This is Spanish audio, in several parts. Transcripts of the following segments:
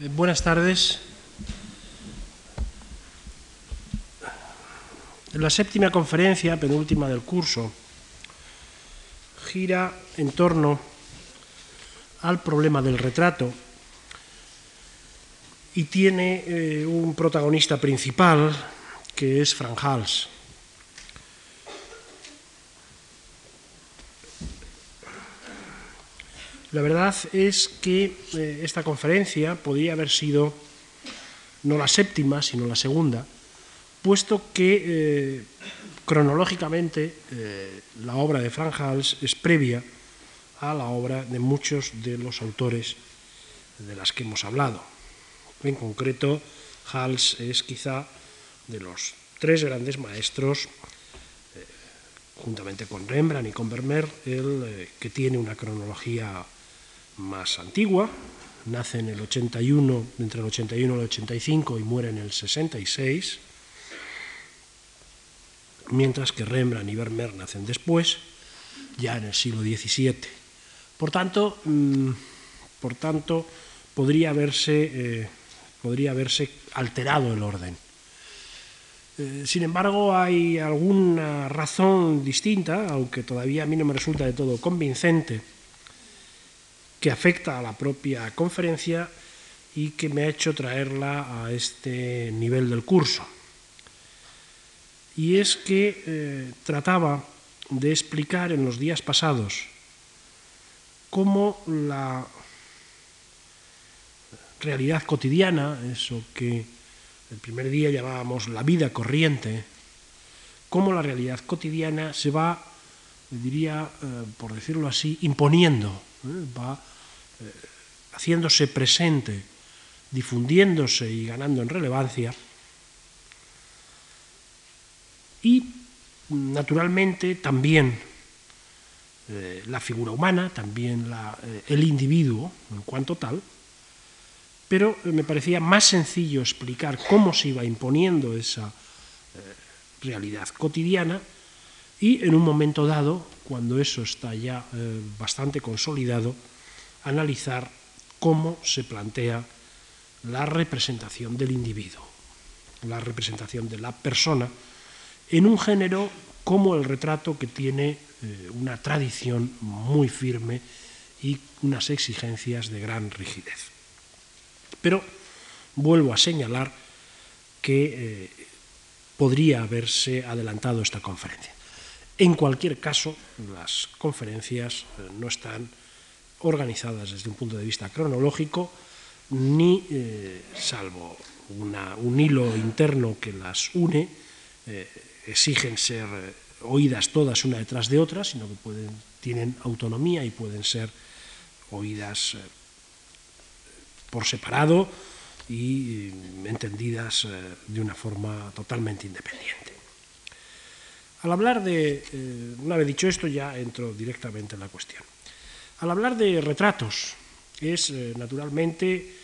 Eh, buenas tardes. La séptima conferencia, penúltima del curso, gira en torno al problema del retrato y tiene eh, un protagonista principal que es Frank Hals. La verdad es que eh, esta conferencia podría haber sido no la séptima, sino la segunda, puesto que eh, cronológicamente eh, la obra de Frank Hals es previa a la obra de muchos de los autores de las que hemos hablado. En concreto, Hals es quizá de los tres grandes maestros, juntamente con Rembrandt y con Vermeer, el que tiene una cronología más antigua, nace el 81, entre el 81 y el 85 y muere en el 66, mientras que Rembrandt y Vermeer nacen después, ya en el siglo XVII. Por tanto, mm, por tanto podría, haberse, eh, podría haberse alterado el orden. Eh, sin embargo, hay alguna razón distinta, aunque todavía a mí no me resulta de todo convincente, que afecta a la propia conferencia y que me ha hecho traerla a este nivel del curso. Y es que eh, trataba de explicar en los días pasados cómo la realidad cotidiana, eso que el primer día llamábamos la vida corriente, cómo la realidad cotidiana se va, diría, eh, por decirlo así, imponiendo ¿eh? va eh, haciéndose presente, difundiéndose y ganando en relevancia. Y naturalmente también eh, la figura humana, también el individuo en cuanto tal, pero me parecía más sencillo explicar cómo se iba imponiendo esa realidad cotidiana y en un momento dado, cuando eso está ya eh, bastante consolidado, analizar cómo se plantea la representación del individuo, la representación de la persona en un género como el retrato que tiene eh, una tradición muy firme y unas exigencias de gran rigidez. Pero vuelvo a señalar que eh, podría haberse adelantado esta conferencia. En cualquier caso, las conferencias eh, no están organizadas desde un punto de vista cronológico, ni, eh, salvo un hilo interno que las une, eh, exigen ser oídas todas una detrás de otra, sino que tienen autonomía y pueden ser oídas por separado y entendidas de una forma totalmente independiente. Al hablar de, eh, una vez dicho esto, ya entro directamente en la cuestión. Al hablar de retratos, es eh, naturalmente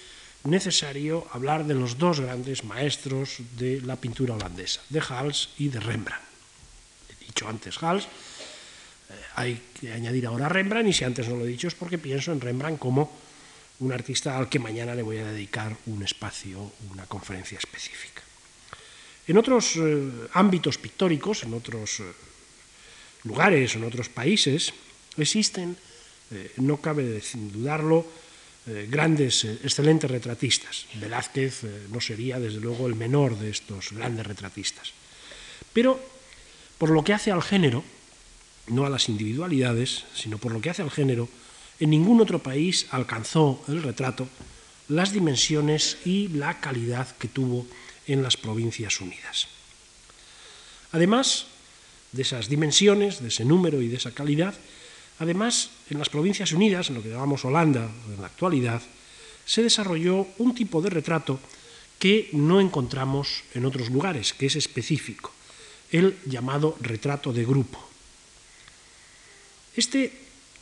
necesario hablar de los dos grandes maestros de la pintura holandesa, de Hals y de Rembrandt. He dicho antes Hals, eh, hay que añadir ahora Rembrandt, y si antes no lo he dicho es porque pienso en Rembrandt como un artista al que mañana le voy a dedicar un espacio, una conferencia específica. En otros eh, ámbitos pictóricos, en otros eh, lugares, en otros países, existen, eh, no cabe dudarlo, grandes, excelentes retratistas. Velázquez no sería, desde luego, el menor de estos grandes retratistas. Pero, por lo que hace al género, no a las individualidades, sino por lo que hace al género, en ningún otro país alcanzó el retrato las dimensiones y la calidad que tuvo en las Provincias Unidas. Además de esas dimensiones, de ese número y de esa calidad, además en las Provincias Unidas, en lo que llamamos Holanda en la actualidad, se desarrolló un tipo de retrato que no encontramos en otros lugares, que es específico, el llamado retrato de grupo. Este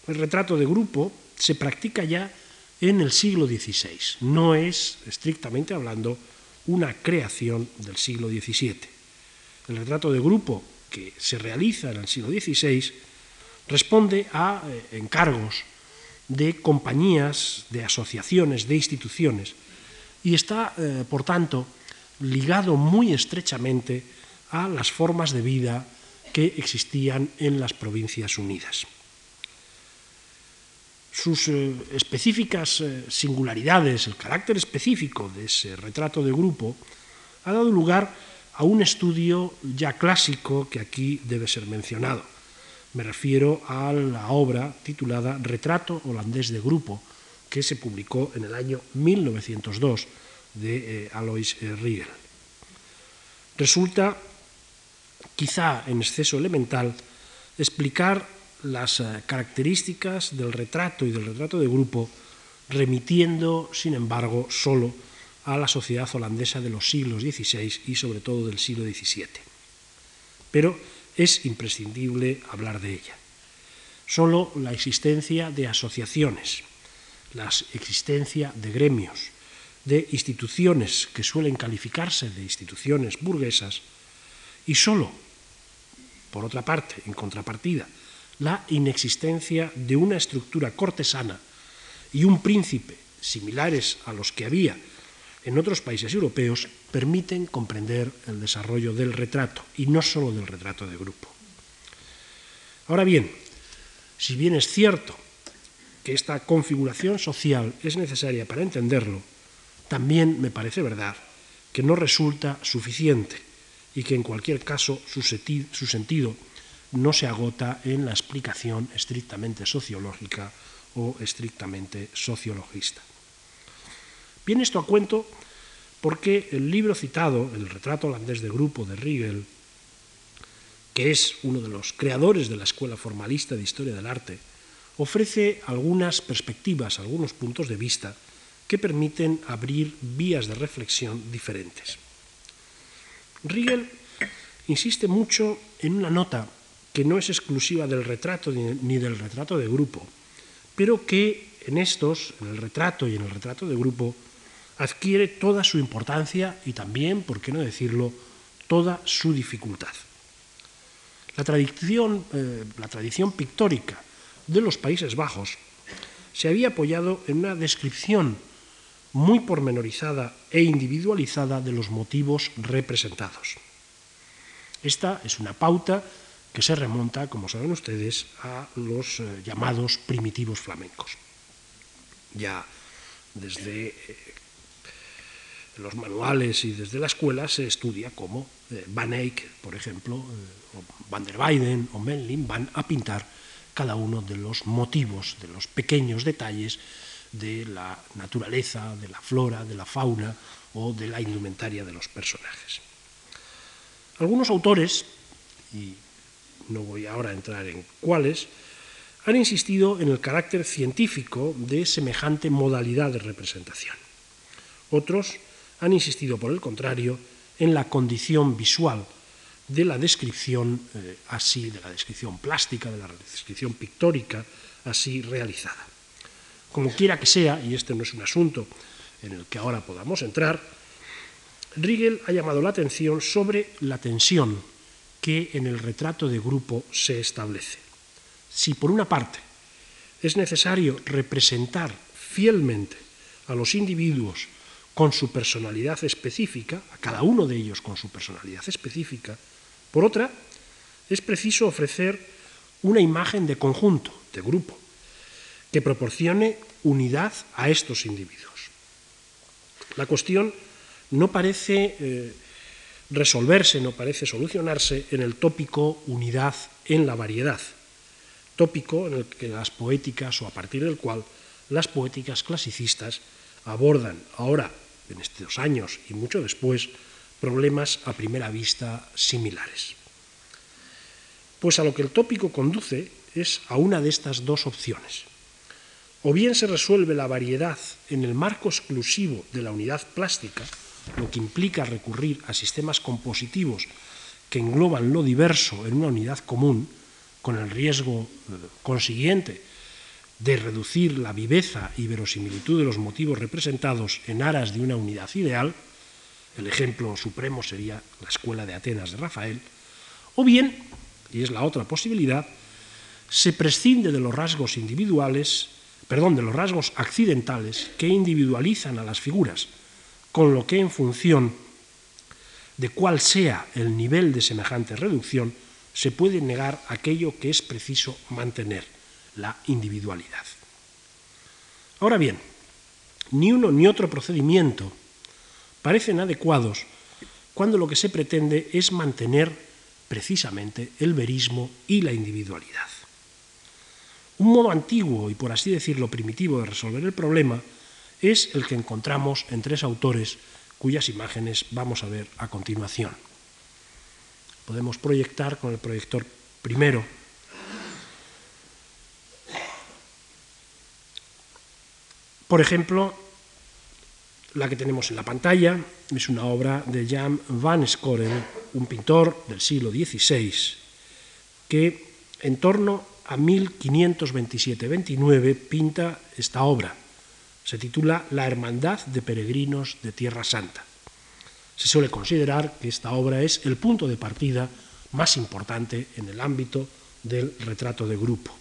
retrato de grupo se practica ya en el siglo XVI, no es, estrictamente hablando, una creación del siglo XVII. El retrato de grupo que se realiza en el siglo XVI responde a eh, encargos de compañías, de asociaciones, de instituciones, y está, eh, por tanto, ligado muy estrechamente a las formas de vida que existían en las Provincias Unidas. Sus eh, específicas eh, singularidades, el carácter específico de ese retrato de grupo, ha dado lugar a un estudio ya clásico que aquí debe ser mencionado. Me refiero a la obra titulada Retrato holandés de grupo, que se publicó en el año 1902 de eh, Alois Riegel. Resulta, quizá en exceso elemental, explicar las eh, características del retrato y del retrato de grupo, remitiendo, sin embargo, solo a la sociedad holandesa de los siglos XVI y sobre todo del siglo XVII. Pero es imprescindible hablar de ella. Solo la existencia de asociaciones, la existencia de gremios, de instituciones que suelen calificarse de instituciones burguesas, y solo, por otra parte, en contrapartida, la inexistencia de una estructura cortesana y un príncipe similares a los que había en otros países europeos permiten comprender el desarrollo del retrato y no solo del retrato de grupo. Ahora bien, si bien es cierto que esta configuración social es necesaria para entenderlo, también me parece verdad que no resulta suficiente y que en cualquier caso su, sentido no se agota en la explicación estrictamente sociológica o estrictamente sociologista. Viene esto a cuento porque el libro citado, El retrato holandés de grupo de Riegel, que es uno de los creadores de la Escuela Formalista de Historia del Arte, ofrece algunas perspectivas, algunos puntos de vista que permiten abrir vías de reflexión diferentes. Riegel insiste mucho en una nota que no es exclusiva del retrato ni del retrato de grupo, pero que en estos, en el retrato y en el retrato de grupo, adquiere toda su importancia y también, por qué no decirlo, toda su dificultad. La tradición, eh, la tradición pictórica de los Países Bajos se había apoyado en una descripción muy pormenorizada e individualizada de los motivos representados. Esta es una pauta que se remonta, como saben ustedes, a los eh, llamados primitivos flamencos. Ya desde eh, los manuales y desde la escuela se estudia cómo eh, Van Eyck, por ejemplo, o Van der Weyden o Menlin van a pintar cada uno de los motivos, de los pequeños detalles de la naturaleza, de la flora, de la fauna o de la indumentaria de los personajes. Algunos autores, y no voy ahora a entrar en cuáles, han insistido en el carácter científico de semejante modalidad de representación. Otros han insistido, por el contrario, en la condición visual de la descripción eh, así, de la descripción plástica, de la descripción pictórica así realizada. Como quiera que sea, y este no es un asunto en el que ahora podamos entrar, Riegel ha llamado la atención sobre la tensión que en el retrato de grupo se establece. Si por una parte es necesario representar fielmente a los individuos con su personalidad específica, a cada uno de ellos con su personalidad específica, por otra, es preciso ofrecer una imagen de conjunto, de grupo, que proporcione unidad a estos individuos. La cuestión no parece eh, resolverse, no parece solucionarse en el tópico unidad en la variedad, tópico en el que las poéticas o a partir del cual las poéticas clasicistas abordan ahora, en estos años y mucho después, problemas a primera vista similares. Pues a lo que el tópico conduce es a una de estas dos opciones. O bien se resuelve la variedad en el marco exclusivo de la unidad plástica, lo que implica recurrir a sistemas compositivos que engloban lo diverso en una unidad común, con el riesgo consiguiente de reducir la viveza y verosimilitud de los motivos representados en aras de una unidad ideal, el ejemplo supremo sería la escuela de Atenas de Rafael, o bien, y es la otra posibilidad, se prescinde de los rasgos individuales, perdón, de los rasgos accidentales que individualizan a las figuras, con lo que en función de cuál sea el nivel de semejante reducción, se puede negar aquello que es preciso mantener, la individualidad. Ahora bien, ni uno ni otro procedimiento parecen adecuados cuando lo que se pretende es mantener precisamente el verismo y la individualidad. Un modo antiguo y por así decirlo primitivo de resolver el problema es el que encontramos en tres autores cuyas imágenes vamos a ver a continuación. Podemos proyectar con el proyector primero Por ejemplo, la que tenemos en la pantalla es una obra de Jan van Scorel, un pintor del siglo XVI, que en torno a 1527-29 pinta esta obra. Se titula La Hermandad de Peregrinos de Tierra Santa. Se suele considerar que esta obra es el punto de partida más importante en el ámbito del retrato de grupo.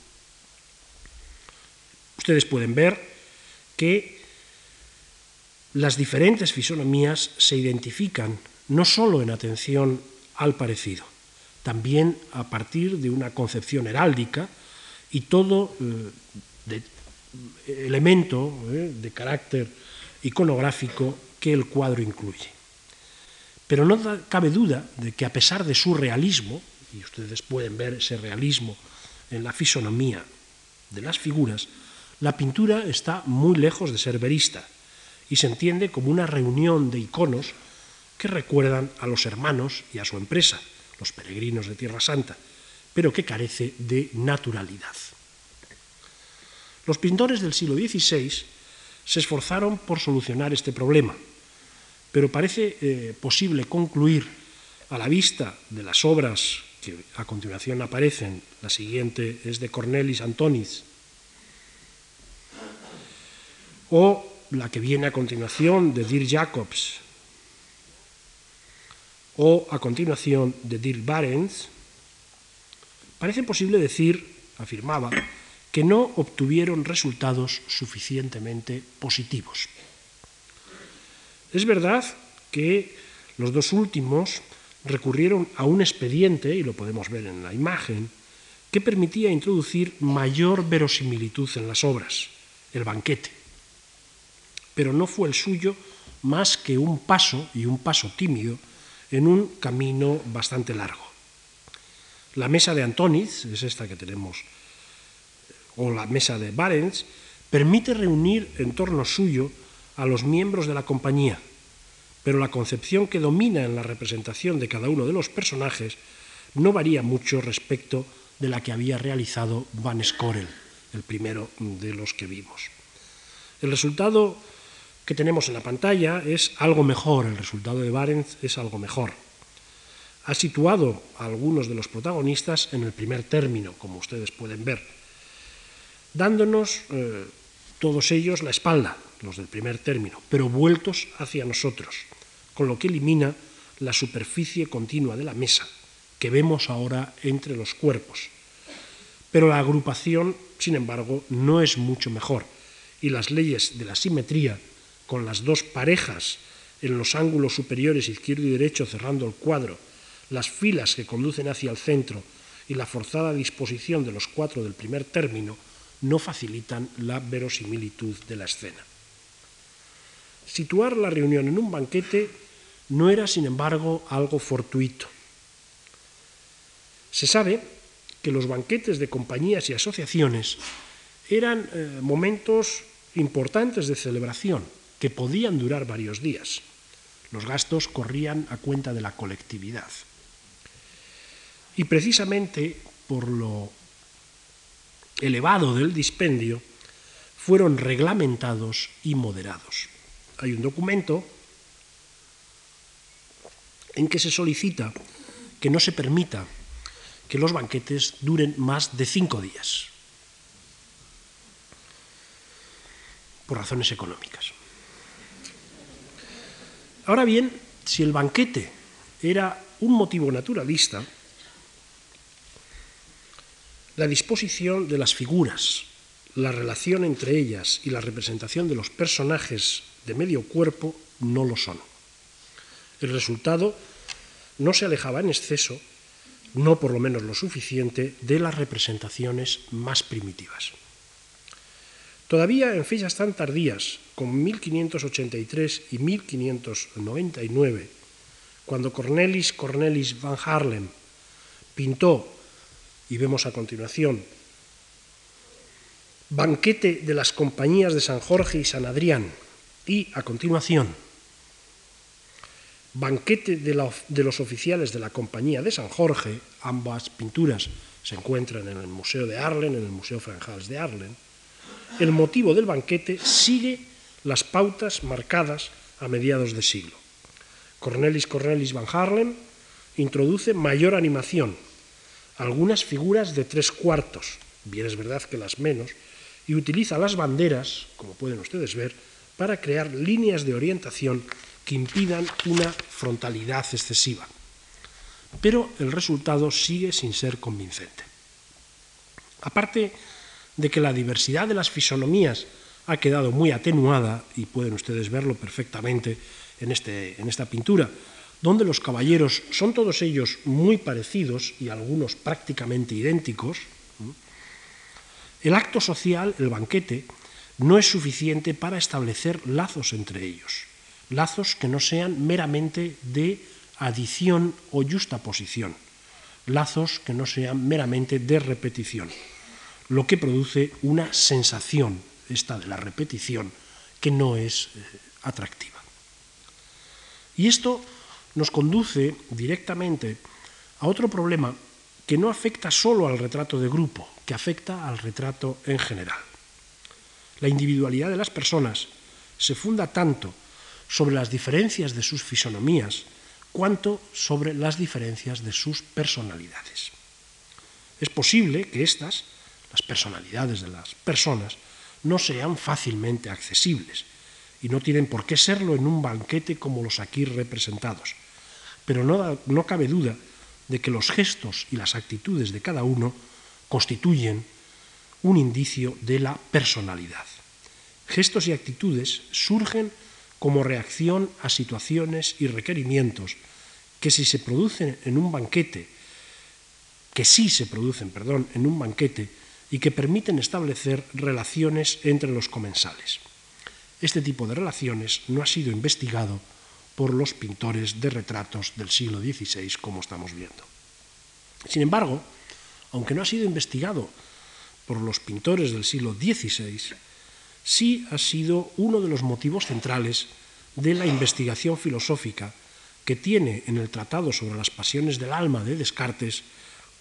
Ustedes pueden ver que las diferentes fisonomías se identifican no solo en atención al parecido, también a partir de una concepción heráldica y todo eh, elemento eh, de carácter iconográfico que el cuadro incluye. Pero no cabe duda de que a pesar de su realismo, y ustedes pueden ver ese realismo en la fisonomía de las figuras, la pintura está muy lejos de ser verista y se entiende como una reunión de iconos que recuerdan a los hermanos y a su empresa, los peregrinos de Tierra Santa, pero que carece de naturalidad. Los pintores del siglo XVI se esforzaron por solucionar este problema, pero parece eh, posible concluir a la vista de las obras que a continuación aparecen, la siguiente es de Cornelis Antonis, o la que viene a continuación de Dirk Jacobs, o a continuación de Dirk Barents, parece posible decir, afirmaba, que no obtuvieron resultados suficientemente positivos. Es verdad que los dos últimos recurrieron a un expediente, y lo podemos ver en la imagen, que permitía introducir mayor verosimilitud en las obras, el banquete pero no fue el suyo más que un paso, y un paso tímido, en un camino bastante largo. La mesa de Antoniz, es esta que tenemos, o la mesa de Barents, permite reunir en torno suyo a los miembros de la compañía, pero la concepción que domina en la representación de cada uno de los personajes no varía mucho respecto de la que había realizado Van Scorel, el primero de los que vimos. El resultado que tenemos en la pantalla es algo mejor, el resultado de Barents es algo mejor. Ha situado a algunos de los protagonistas en el primer término, como ustedes pueden ver, dándonos eh, todos ellos la espalda, los del primer término, pero vueltos hacia nosotros, con lo que elimina la superficie continua de la mesa que vemos ahora entre los cuerpos. Pero la agrupación, sin embargo, no es mucho mejor y las leyes de la simetría con las dos parejas en los ángulos superiores izquierdo y derecho cerrando el cuadro, las filas que conducen hacia el centro y la forzada disposición de los cuatro del primer término no facilitan la verosimilitud de la escena. Situar la reunión en un banquete no era, sin embargo, algo fortuito. Se sabe que los banquetes de compañías y asociaciones eran eh, momentos importantes de celebración, que podían durar varios días. Los gastos corrían a cuenta de la colectividad. Y precisamente por lo elevado del dispendio, fueron reglamentados y moderados. Hay un documento en que se solicita que no se permita que los banquetes duren más de cinco días, por razones económicas. Ahora bien, si el banquete era un motivo naturalista, la disposición de las figuras, la relación entre ellas y la representación de los personajes de medio cuerpo no lo son. El resultado no se alejaba en exceso, no por lo menos lo suficiente, de las representaciones más primitivas. Todavía en fechas tan tardías como 1583 y 1599, cuando Cornelis Cornelis van Haarlem pintó, y vemos a continuación, Banquete de las compañías de San Jorge y San Adrián, y a continuación, Banquete de, los oficiales de la Compañía de San Jorge, ambas pinturas se encuentran en el Museo de Arlen, en el Museo Franjals de Arlen, el motivo del banquete sigue las pautas marcadas a mediados de siglo. Cornelis Cornelis van Haarlem introduce mayor animación, algunas figuras de tres cuartos, bien es verdad que las menos, y utiliza las banderas, como pueden ustedes ver, para crear líneas de orientación que impidan una frontalidad excesiva. Pero el resultado sigue sin ser convincente. Aparte de que la diversidad de las fisonomías ha quedado muy atenuada, y pueden ustedes verlo perfectamente en, este, en esta pintura, donde los caballeros son todos ellos muy parecidos y algunos prácticamente idénticos, el acto social, el banquete, no es suficiente para establecer lazos entre ellos, lazos que no sean meramente de adición o justaposición, lazos que no sean meramente de repetición lo que produce una sensación, esta de la repetición, que no es eh, atractiva. Y esto nos conduce directamente a otro problema que no afecta solo al retrato de grupo, que afecta al retrato en general. La individualidad de las personas se funda tanto sobre las diferencias de sus fisonomías cuanto sobre las diferencias de sus personalidades. Es posible que éstas las personalidades de las personas, no sean fácilmente accesibles y no tienen por qué serlo en un banquete como los aquí representados. Pero no, no cabe duda de que los gestos y las actitudes de cada uno constituyen un indicio de la personalidad. Gestos y actitudes surgen como reacción a situaciones y requerimientos que si se producen en un banquete, que sí se producen, perdón, en un banquete, y que permiten establecer relaciones entre los comensales. Este tipo de relaciones no ha sido investigado por los pintores de retratos del siglo XVI, como estamos viendo. Sin embargo, aunque no ha sido investigado por los pintores del siglo XVI, sí ha sido uno de los motivos centrales de la investigación filosófica que tiene en el Tratado sobre las Pasiones del Alma de Descartes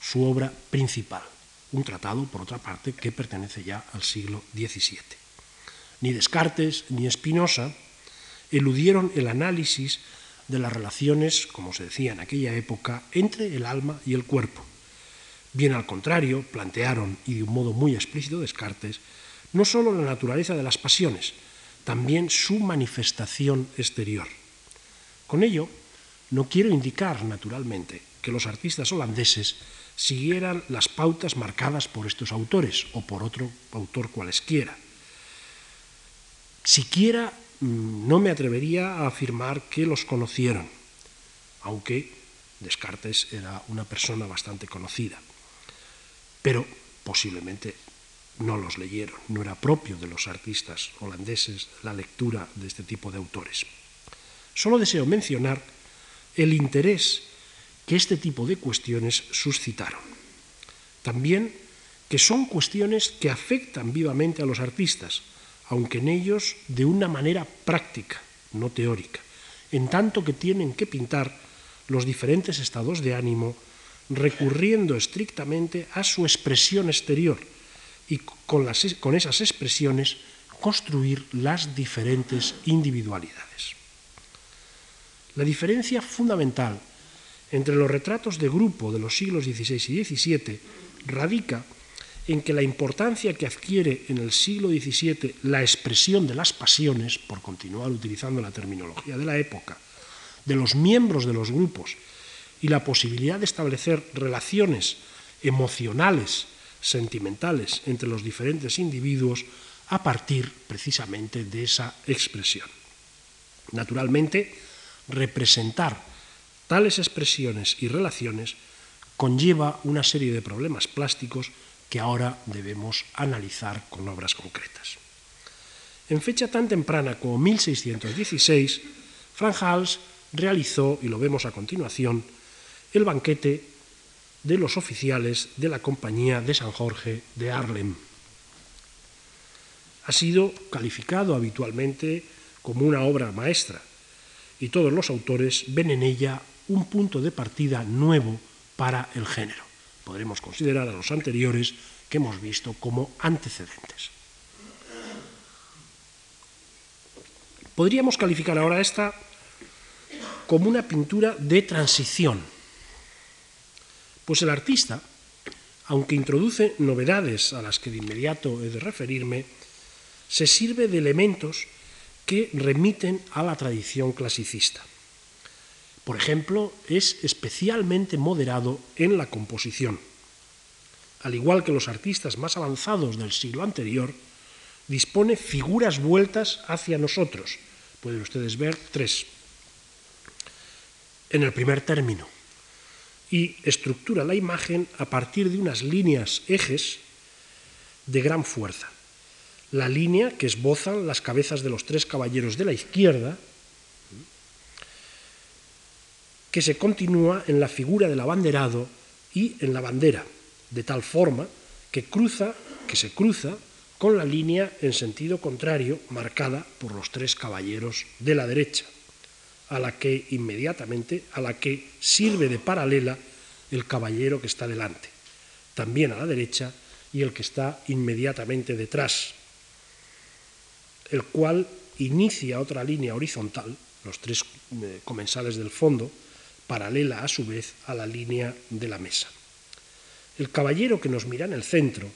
su obra principal un tratado, por otra parte, que pertenece ya al siglo XVII. Ni Descartes ni Spinoza eludieron el análisis de las relaciones, como se decía en aquella época, entre el alma y el cuerpo. Bien al contrario, plantearon, y de un modo muy explícito Descartes, no sólo la naturaleza de las pasiones, también su manifestación exterior. Con ello, no quiero indicar, naturalmente, que los artistas holandeses siguieran las pautas marcadas por estos autores o por otro autor cualesquiera. Siquiera no me atrevería a afirmar que los conocieron, aunque Descartes era una persona bastante conocida, pero posiblemente no los leyeron, no era propio de los artistas holandeses la lectura de este tipo de autores. Solo deseo mencionar el interés que este tipo de cuestiones suscitaron. También que son cuestiones que afectan vivamente a los artistas, aunque en ellos de una manera práctica, no teórica, en tanto que tienen que pintar los diferentes estados de ánimo recurriendo estrictamente a su expresión exterior y con, esas expresiones construir las diferentes individualidades. La diferencia fundamental entre los retratos de grupo de los siglos XVI y XVII radica en que la importancia que adquiere en el siglo XVII la expresión de las pasiones, por continuar utilizando la terminología de la época, de los miembros de los grupos y la posibilidad de establecer relaciones emocionales, sentimentales entre los diferentes individuos a partir precisamente de esa expresión. Naturalmente, representar tales expresiones y relaciones conlleva una serie de problemas plásticos que ahora debemos analizar con obras concretas. En fecha tan temprana como 1616, Frank Hals realizó, y lo vemos a continuación, el banquete de los oficiales de la Compañía de San Jorge de Harlem. Ha sido calificado habitualmente como una obra maestra y todos los autores ven en ella un punto de partida nuevo para el género. Podremos considerar a los anteriores que hemos visto como antecedentes. Podríamos calificar ahora esta como una pintura de transición, pues el artista, aunque introduce novedades a las que de inmediato he de referirme, se sirve de elementos que remiten a la tradición clasicista. Por ejemplo, es especialmente moderado en la composición. Al igual que los artistas más avanzados del siglo anterior, dispone figuras vueltas hacia nosotros. Pueden ustedes ver tres. En el primer término. Y estructura la imagen a partir de unas líneas ejes de gran fuerza. La línea que esbozan las cabezas de los tres caballeros de la izquierda, que se continúa en la figura del abanderado y en la bandera, de tal forma que cruza, que se cruza con la línea en sentido contrario marcada por los tres caballeros de la derecha, a la que inmediatamente, a la que sirve de paralela el caballero que está delante, también a la derecha y el que está inmediatamente detrás, el cual inicia otra línea horizontal, los tres eh, comensales del fondo, paralela a su vez a la línea de la mesa. El caballero que nos mira en el centro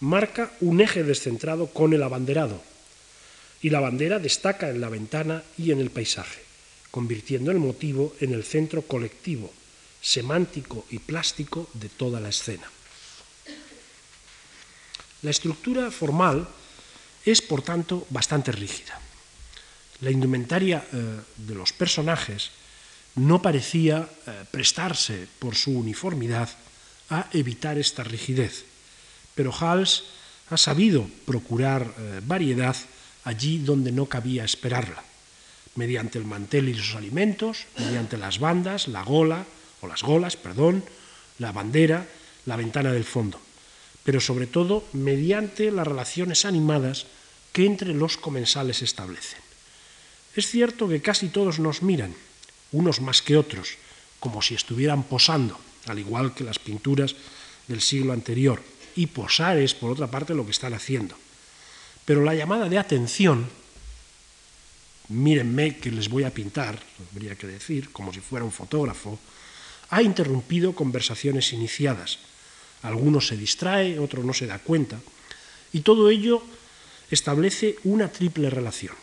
marca un eje descentrado con el abanderado y la bandera destaca en la ventana y en el paisaje, convirtiendo el motivo en el centro colectivo, semántico y plástico de toda la escena. La estructura formal es, por tanto, bastante rígida. La indumentaria eh, de los personajes no parecía eh, prestarse por su uniformidad a evitar esta rigidez, pero Hals ha sabido procurar eh, variedad allí donde no cabía esperarla, mediante el mantel y los alimentos, mediante las bandas, la gola, o las golas, perdón, la bandera, la ventana del fondo, pero sobre todo mediante las relaciones animadas que entre los comensales establecen. Es cierto que casi todos nos miran, unos más que otros, como si estuvieran posando, al igual que las pinturas del siglo anterior. Y posar es, por otra parte, lo que están haciendo. Pero la llamada de atención, mírenme que les voy a pintar, habría que decir, como si fuera un fotógrafo, ha interrumpido conversaciones iniciadas. Alguno se distrae, otro no se da cuenta. Y todo ello establece una triple relación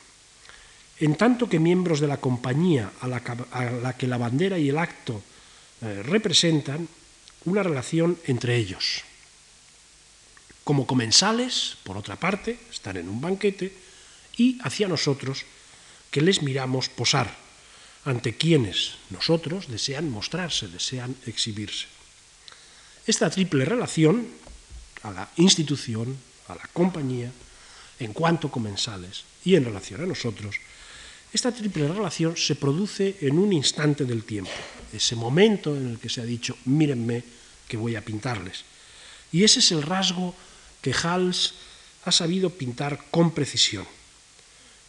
en tanto que miembros de la compañía a la, que la bandera y el acto eh, representan una relación entre ellos. Como comensales, por otra parte, están en un banquete, y hacia nosotros, que les miramos posar, ante quienes nosotros desean mostrarse, desean exhibirse. Esta triple relación a la institución, a la compañía, en cuanto comensales y en relación a nosotros, esta triple relación se produce en un instante del tiempo, ese momento en el que se ha dicho, mírenme que voy a pintarles. Y ese es el rasgo que Hals ha sabido pintar con precisión,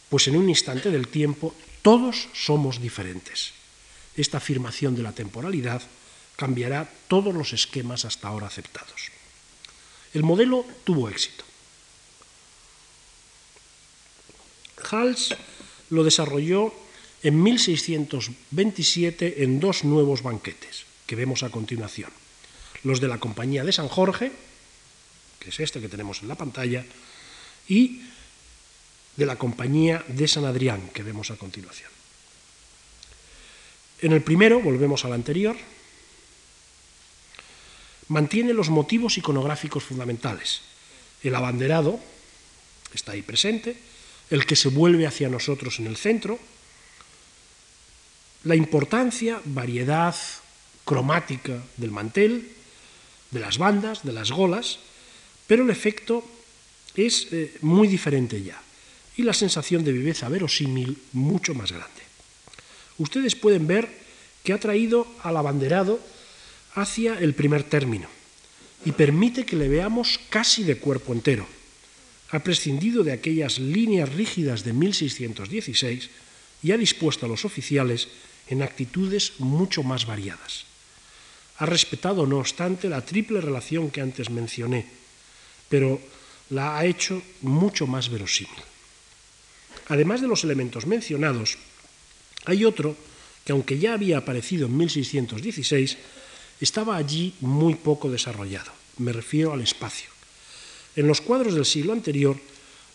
pues en un instante del tiempo todos somos diferentes. Esta afirmación de la temporalidad cambiará todos los esquemas hasta ahora aceptados. El modelo tuvo éxito. Hals lo desarrolló en 1627 en dos nuevos banquetes que vemos a continuación. Los de la Compañía de San Jorge, que es este que tenemos en la pantalla, y de la Compañía de San Adrián, que vemos a continuación. En el primero, volvemos al anterior, mantiene los motivos iconográficos fundamentales. El abanderado está ahí presente, el que se vuelve hacia nosotros en el centro, la importancia, variedad cromática del mantel, de las bandas, de las golas, pero el efecto es eh, muy diferente ya y la sensación de viveza verosímil mucho más grande. Ustedes pueden ver que ha traído al abanderado hacia el primer término y permite que le veamos casi de cuerpo entero. Ha prescindido de aquellas líneas rígidas de 1616 y ha dispuesto a los oficiales en actitudes mucho más variadas. Ha respetado, no obstante, la triple relación que antes mencioné, pero la ha hecho mucho más verosímil. Además de los elementos mencionados, hay otro que, aunque ya había aparecido en 1616, estaba allí muy poco desarrollado. Me refiero al espacio. En los cuadros del siglo anterior,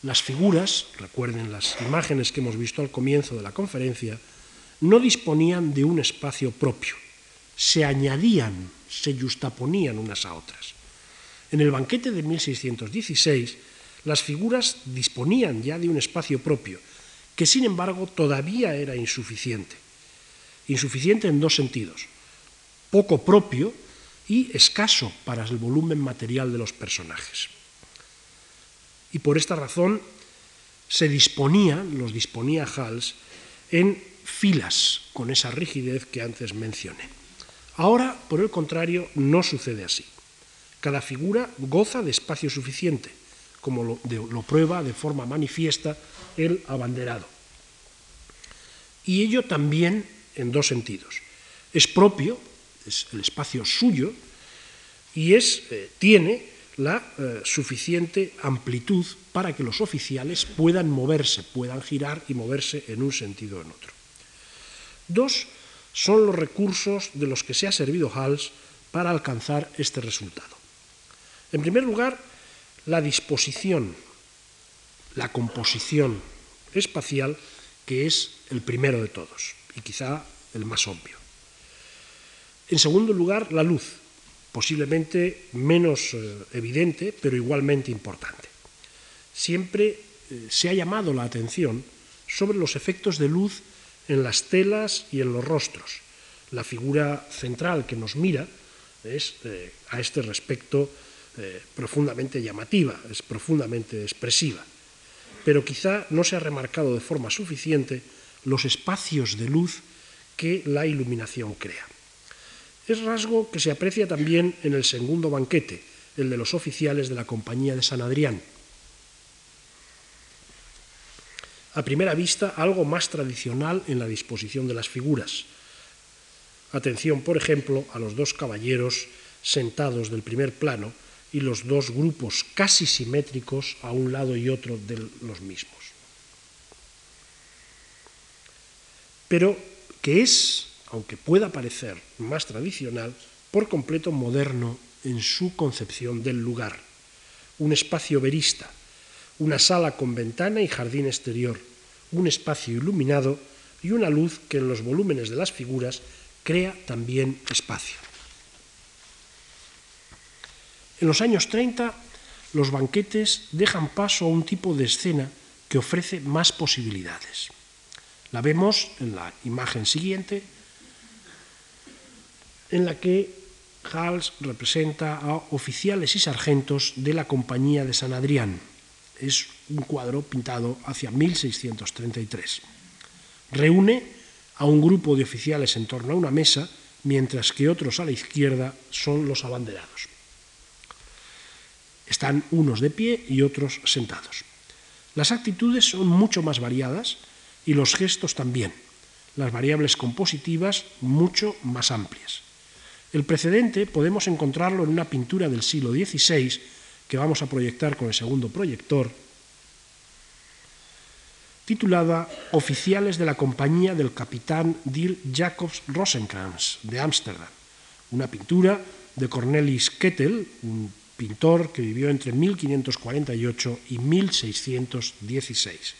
las figuras, recuerden las imágenes que hemos visto al comienzo de la conferencia, no disponían de un espacio propio, se añadían, se justaponían unas a otras. En el banquete de 1616, las figuras disponían ya de un espacio propio, que sin embargo todavía era insuficiente. Insuficiente en dos sentidos poco propio y escaso para el volumen material de los personajes. Y por esta razón se disponían, los disponía Hals, en filas con esa rigidez que antes mencioné. Ahora, por el contrario, no sucede así. Cada figura goza de espacio suficiente, como lo, lo prueba de forma manifiesta el abanderado. Y ello también en dos sentidos. Es propio, es el espacio suyo y es, eh, tiene la eh, suficiente amplitud para que los oficiales puedan moverse, puedan girar y moverse en un sentido o en otro. Dos son los recursos de los que se ha servido Hals para alcanzar este resultado. En primer lugar, la disposición, la composición espacial, que es el primero de todos y quizá el más obvio. En segundo lugar, la luz, posiblemente menos eh, evidente, pero igualmente importante. Siempre eh, se ha llamado la atención sobre los efectos de luz en las telas y en los rostros. La figura central que nos mira es eh, a este respecto profundamente llamativa, es profundamente expresiva. Pero quizá no se ha remarcado de forma suficiente los espacios de luz que la iluminación crea. Es rasgo que se aprecia también en el segundo banquete, el de los oficiales de la Compañía de San Adrián. A primera vista, algo más tradicional en la disposición de las figuras. Atención, por ejemplo, a los dos caballeros sentados del primer plano y los dos grupos casi simétricos a un lado y otro de los mismos. Pero, ¿qué es aunque pueda parecer más tradicional, por completo moderno en su concepción del lugar. Un espacio verista, una sala con ventana y jardín exterior, un espacio iluminado y una luz que en los volúmenes de las figuras crea también espacio. En los años 30, los banquetes dejan paso a un tipo de escena que ofrece más posibilidades. La vemos en la imagen siguiente, en la que Hals representa a oficiales y sargentos de la Compañía de San Adrián. Es un cuadro pintado hacia 1633. Reúne a un grupo de oficiales en torno a una mesa, mientras que otros a la izquierda son los abanderados. Están unos de pie y otros sentados. Las actitudes son mucho más variadas y los gestos también, las variables compositivas mucho más amplias. El precedente podemos encontrarlo en una pintura del siglo XVI que vamos a proyectar con el segundo proyector, titulada Oficiales de la Compañía del Capitán Dil Jacobs Rosenkrantz de Ámsterdam, una pintura de Cornelis Kettel, un pintor que vivió entre 1548 y 1616.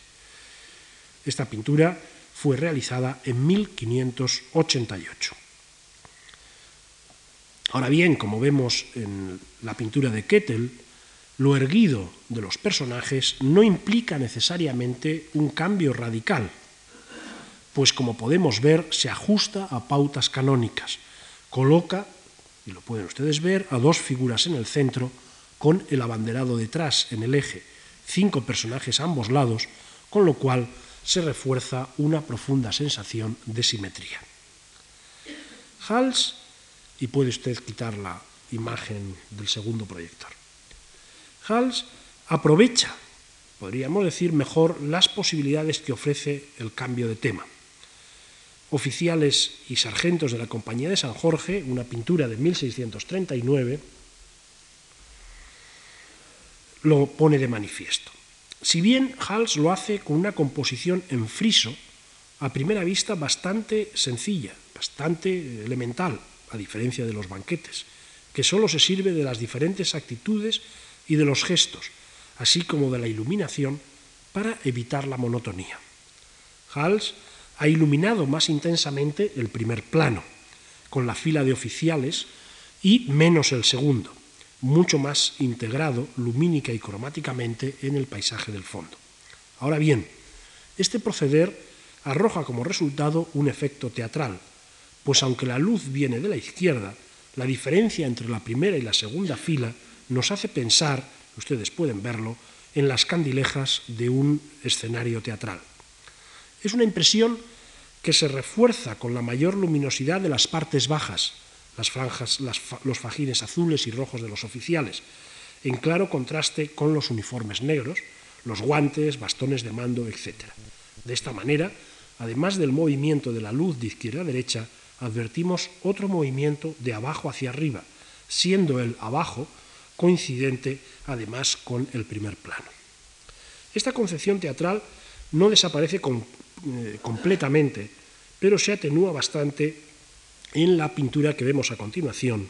Esta pintura fue realizada en 1588. Ahora bien, como vemos en la pintura de Kettel, lo erguido de los personajes no implica necesariamente un cambio radical. pues como podemos ver, se ajusta a pautas canónicas. Coloca, y lo pueden ustedes ver, a dos figuras en el centro, con el abanderado detrás en el eje, cinco personajes a ambos lados, con lo cual se refuerza una profunda sensación de simetría. Hals, y puede usted quitar la imagen del segundo proyector. Hals aprovecha, podríamos decir mejor, las posibilidades que ofrece el cambio de tema. Oficiales y sargentos de la Compañía de San Jorge, una pintura de 1639, lo pone de manifiesto. Si bien Hals lo hace con una composición en friso, a primera vista bastante sencilla, bastante elemental, a diferencia de los banquetes, que solo se sirve de las diferentes actitudes y de los gestos, así como de la iluminación, para evitar la monotonía. Hals ha iluminado más intensamente el primer plano, con la fila de oficiales, y menos el segundo, mucho más integrado lumínica y cromáticamente en el paisaje del fondo. Ahora bien, este proceder arroja como resultado un efecto teatral, pues aunque la luz viene de la izquierda, la diferencia entre la primera y la segunda fila nos hace pensar, ustedes pueden verlo, en las candilejas de un escenario teatral. Es una impresión que se refuerza con la mayor luminosidad de las partes bajas, las franjas, los fajines azules y rojos de los oficiales, en claro contraste con los uniformes negros, los guantes, bastones de mando, etc. De esta manera, además del movimiento de la luz de izquierda a derecha, advertimos otro movimiento de abajo hacia arriba, siendo el abajo coincidente además con el primer plano. Esta concepción teatral no desaparece eh, completamente, pero se atenúa bastante en la pintura que vemos a continuación.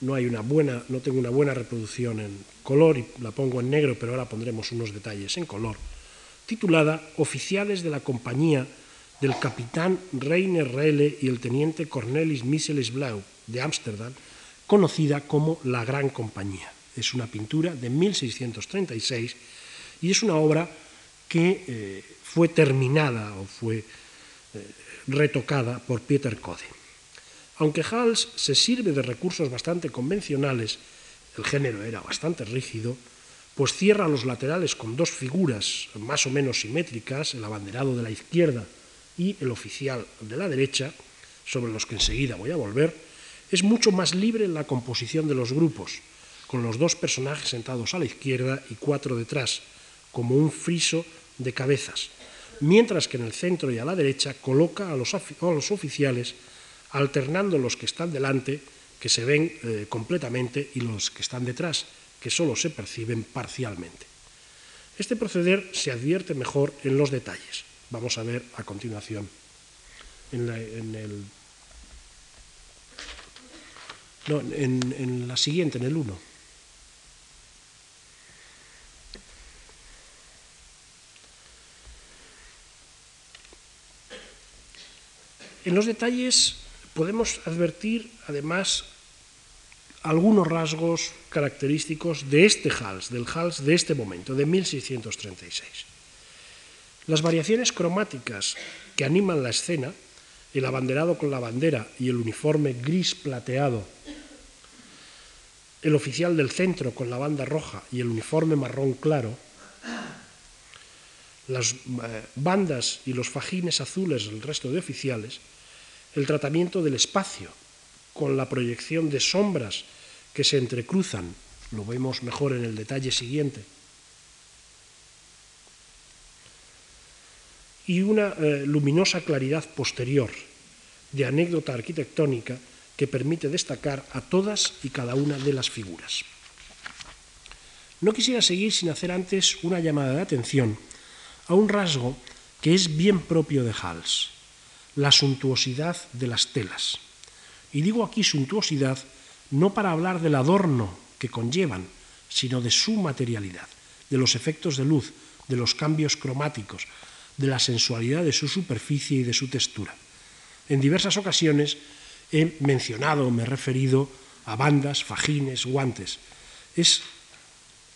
No, hay una buena, no tengo una buena reproducción en color y la pongo en negro, pero ahora pondremos unos detalles en color, titulada Oficiales de la Compañía del capitán Reiner Relle y el teniente Cornelis Miseles Blau de Ámsterdam, conocida como La Gran Compañía. Es una pintura de 1636 y es una obra que eh, fue terminada o fue eh, retocada por Peter Code. Aunque Hals se sirve de recursos bastante convencionales, el género era bastante rígido, pues cierra los laterales con dos figuras más o menos simétricas, el abanderado de la izquierda y el oficial de la derecha, sobre los que enseguida voy a volver, es mucho más libre en la composición de los grupos, con los dos personajes sentados a la izquierda y cuatro detrás, como un friso de cabezas, mientras que en el centro y a la derecha coloca a los, oficiales alternando los que están delante, que se ven eh, completamente, y los que están detrás, que solo se perciben parcialmente. Este proceder se advierte mejor en los detalles vamos a ver a continuación en la, el, no, en, en la siguiente, en el 1. En los detalles podemos advertir, además, algunos rasgos característicos de este Hals, del Hals de este momento, de 1636. Las variaciones cromáticas que animan la escena, el abanderado con la bandera y el uniforme gris plateado, el oficial del centro con la banda roja y el uniforme marrón claro, las eh, bandas y los fajines azules del resto de oficiales, el tratamiento del espacio con la proyección de sombras que se entrecruzan, lo vemos mejor en el detalle siguiente, y una eh, luminosa claridad posterior de anécdota arquitectónica que permite destacar a todas y cada una de las figuras. No quisiera seguir sin hacer antes una llamada de atención a un rasgo que es bien propio de Hals, la suntuosidad de las telas. Y digo aquí suntuosidad no para hablar del adorno que conllevan, sino de su materialidad, de los efectos de luz, de los cambios cromáticos, de la sensualidad de su superficie y de su textura. En diversas ocasiones he mencionado, me he referido a bandas, fajines, guantes. Es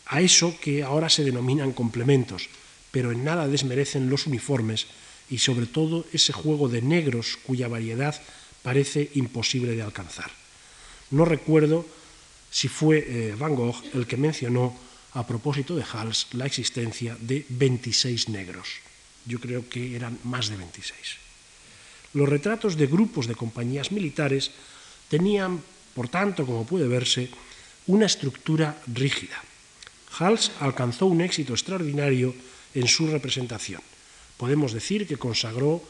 a eso que ahora se denominan complementos, pero en nada desmerecen los uniformes y sobre todo ese juego de negros cuya variedad parece imposible de alcanzar. No recuerdo si fue eh, Van Gogh el que mencionó a propósito de Hals la existencia de 26 negros. Yo creo que eran más de 26. Los retratos de grupos de compañías militares tenían, por tanto, como puede verse, una estructura rígida. Hals alcanzó un éxito extraordinario en su representación. Podemos decir que consagró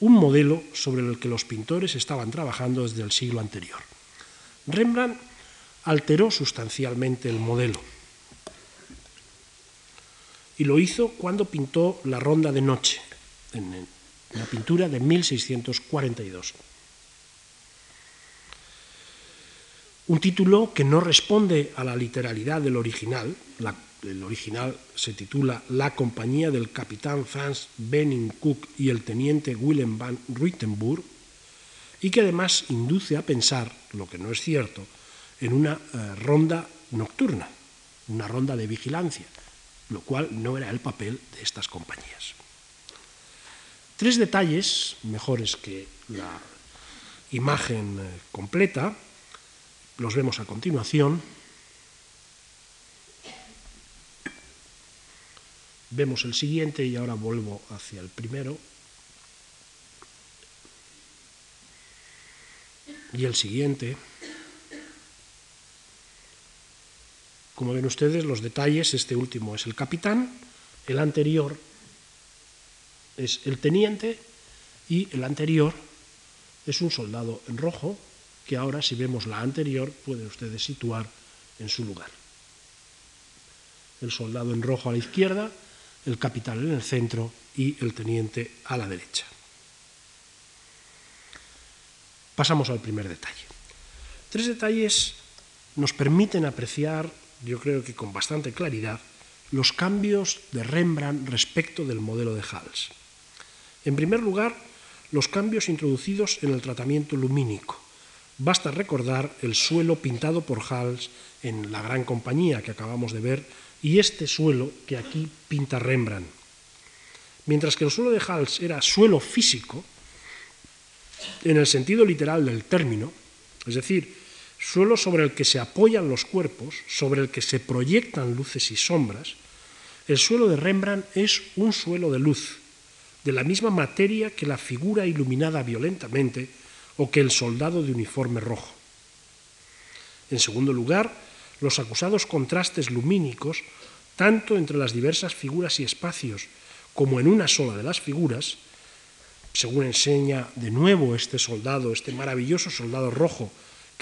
un modelo sobre el que los pintores estaban trabajando desde el siglo anterior. Rembrandt alteró sustancialmente el modelo y lo hizo cuando pintó La Ronda de Noche, en la pintura de 1642. Un título que no responde a la literalidad del original. el original se titula La compañía del capitán Franz Benning Cook y el teniente Willem van Ruitenburg, y que además induce a pensar, lo que no es cierto, en una eh, ronda nocturna, una ronda de vigilancia, lo cual no era el papel de estas compañías. Tres detalles, mejores que la imagen eh, completa, los vemos a continuación. Vemos el siguiente y ahora vuelvo hacia el primero. Y el siguiente. Como ven ustedes, los detalles, este último es el capitán, el anterior es el teniente y el anterior es un soldado en rojo que ahora si vemos la anterior pueden ustedes situar en su lugar. El soldado en rojo a la izquierda, el capitán en el centro y el teniente a la derecha. Pasamos al primer detalle. Tres detalles nos permiten apreciar, yo creo que con bastante claridad, los cambios de Rembrandt respecto del modelo de Hals. En primer lugar, los cambios introducidos en el tratamiento lumínico. Basta recordar el suelo pintado por Hals en la gran compañía que acabamos de ver y este suelo que aquí pinta Rembrandt. Mientras que el suelo de Hals era suelo físico, en el sentido literal del término, es decir, suelo sobre el que se apoyan los cuerpos, sobre el que se proyectan luces y sombras, el suelo de Rembrandt es un suelo de luz, de la misma materia que la figura iluminada violentamente o que el soldado de uniforme rojo. En segundo lugar, los acusados contrastes lumínicos, tanto entre las diversas figuras y espacios como en una sola de las figuras, según enseña de nuevo este soldado, este maravilloso soldado rojo,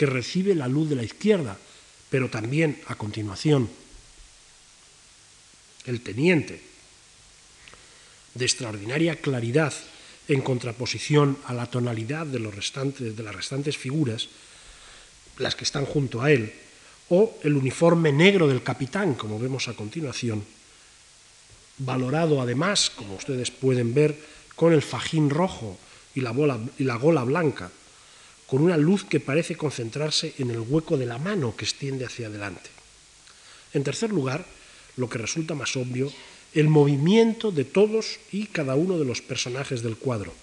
que recibe la luz de la izquierda, pero también a continuación el teniente, de extraordinaria claridad en contraposición a la tonalidad de, los restantes, de las restantes figuras, las que están junto a él, o el uniforme negro del capitán, como vemos a continuación, valorado además, como ustedes pueden ver, con el fajín rojo y la, y la gola blanca, con una luz que parece concentrarse en el hueco de la mano que extiende hacia adelante. En tercer lugar, lo que resulta más obvio el movimiento de todos y cada uno de los personajes del cuadro,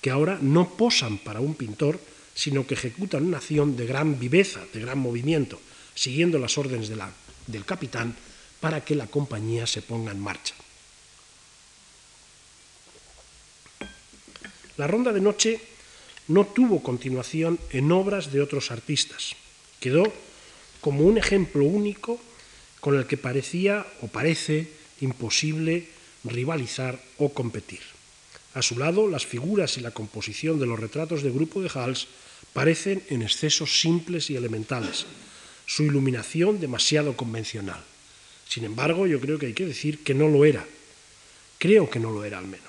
que ahora no posan para un pintor, sino que ejecutan una acción de gran viveza, de gran movimiento, siguiendo las órdenes del capitán para que la compañía se ponga en marcha. La ronda de noche no tuvo continuación en obras de otros artistas. Quedó como un ejemplo único con el que parecía o parece imposible rivalizar o competir. A su lado, las figuras y la composición de los retratos de grupo de Hals parecen en exceso simples y elementales, su iluminación demasiado convencional. Sin embargo, yo creo que hay que decir que no lo era. Creo que no lo era al menos.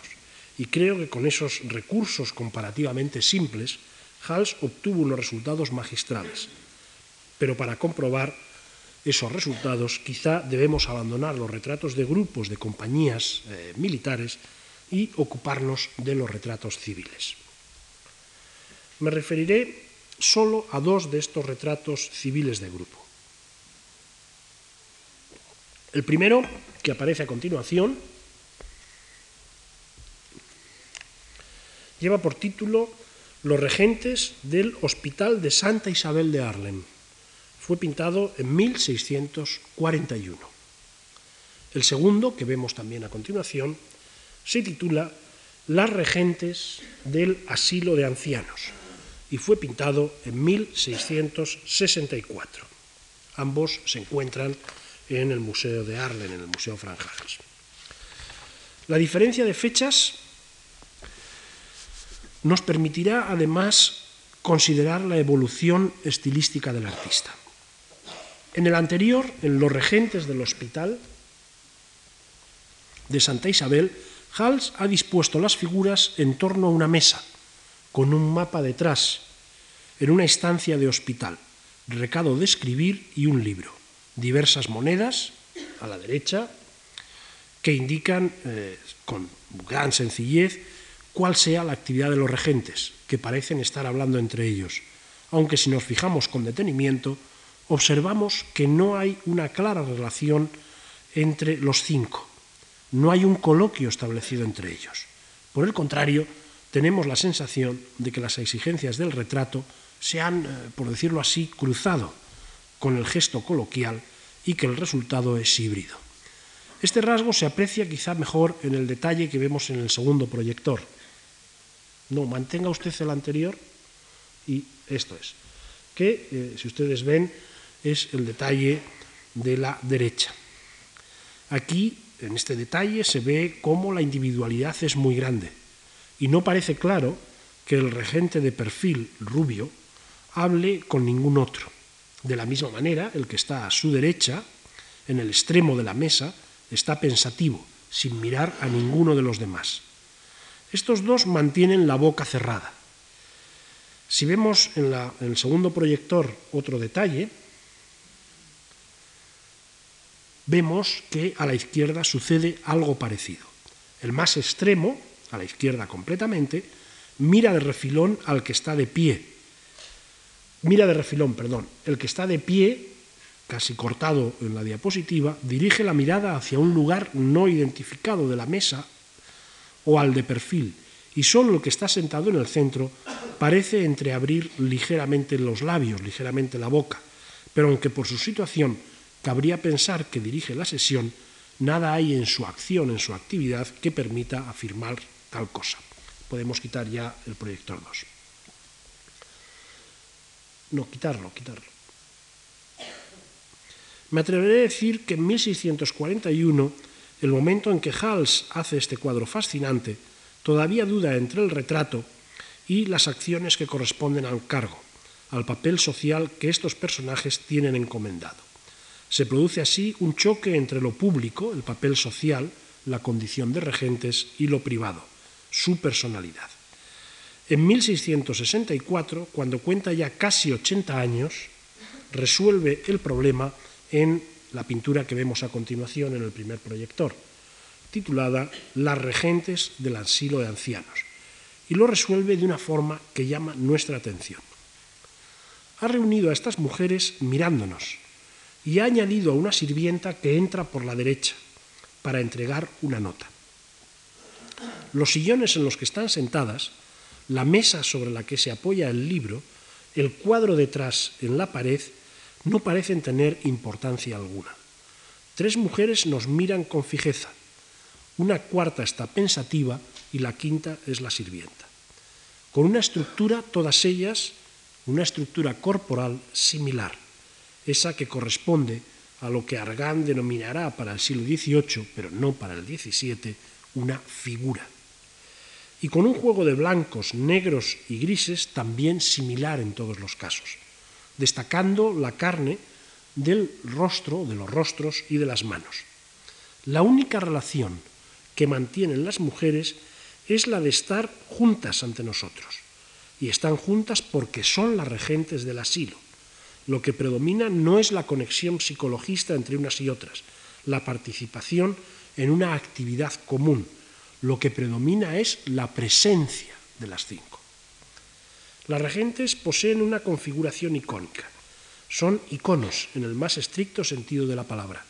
Y creo que con esos recursos comparativamente simples, Hals obtuvo unos resultados magistrales. Pero para comprobar esos resultados, quizá debemos abandonar los retratos de grupos de compañías eh, militares y ocuparnos de los retratos civiles. Me referiré solo a dos de estos retratos civiles de grupo. El primero, que aparece a continuación, Lleva por título Los regentes del Hospital de Santa Isabel de Arlen. Fue pintado en 1641. El segundo, que vemos también a continuación, se titula Las regentes del asilo de ancianos y fue pintado en 1664. Ambos se encuentran en el Museo de Arlen, en el Museo Franjages. La diferencia de fechas nos permitirá además considerar la evolución estilística del artista. En el anterior, en Los regentes del hospital de Santa Isabel, Hals ha dispuesto las figuras en torno a una mesa, con un mapa detrás, en una instancia de hospital, recado de escribir y un libro, diversas monedas a la derecha que indican eh, con gran sencillez cuál sea la actividad de los regentes, que parecen estar hablando entre ellos, aunque si nos fijamos con detenimiento, observamos que no hay una clara relación entre los cinco, no hay un coloquio establecido entre ellos. Por el contrario, tenemos la sensación de que las exigencias del retrato se han, eh, por decirlo así, cruzado con el gesto coloquial y que el resultado es híbrido. Este rasgo se aprecia quizá mejor en el detalle que vemos en el segundo proyector. No, mantenga usted el anterior y esto es, que eh, si ustedes ven es el detalle de la derecha. Aquí, en este detalle, se ve cómo la individualidad es muy grande y no parece claro que el regente de perfil rubio hable con ningún otro. De la misma manera, el que está a su derecha, en el extremo de la mesa, está pensativo, sin mirar a ninguno de los demás. Estos dos mantienen la boca cerrada. Si vemos en, en el segundo proyector otro detalle, vemos que a la izquierda sucede algo parecido. El más extremo, a la izquierda completamente, mira de refilón al que está de pie. Mira de refilón, perdón. El que está de pie, casi cortado en la diapositiva, dirige la mirada hacia un lugar no identificado de la mesa o al de perfil, y solo el que está sentado en el centro parece entreabrir ligeramente los labios, ligeramente la boca, pero aunque por su situación cabría pensar que dirige la sesión, nada hay en su acción, en su actividad, que permita afirmar tal cosa. Podemos quitar ya el proyector 2. No, quitarlo, quitarlo. Me atreveré a decir que en 1641, el momento en que Hals hace este cuadro fascinante, todavía duda entre el retrato y las acciones que corresponden al cargo, al papel social que estos personajes tienen encomendado. Se produce así un choque entre lo público, el papel social, la condición de regentes, y lo privado, su personalidad. En 1664, cuando cuenta ya casi 80 años, resuelve el problema en la pintura que vemos a continuación en el primer proyector, titulada Las regentes del asilo de ancianos, y lo resuelve de una forma que llama nuestra atención. Ha reunido a estas mujeres mirándonos, y ha añadido a una sirvienta que entra por la derecha para entregar una nota. Los sillones en los que están sentadas, la mesa sobre la que se apoya el libro, el cuadro detrás en la pared, no parecen tener importancia alguna. Tres mujeres nos miran con fijeza, una cuarta está pensativa y la quinta es la sirvienta. Con una estructura, todas ellas, una estructura corporal similar esa que corresponde a lo que Argán denominará para el siglo XVIII, pero no para el XVII, una figura. Y con un juego de blancos, negros y grises también similar en todos los casos, destacando la carne del rostro, de los rostros y de las manos. La única relación que mantienen las mujeres es la de estar juntas ante nosotros. Y están juntas porque son las regentes del asilo lo que predomina no es la conexión psicologista entre unas y otras, la participación en una actividad común. Lo que predomina es la presencia de las cinco. Las regentes poseen una configuración icónica. Son iconos en el más estricto sentido de la palabra.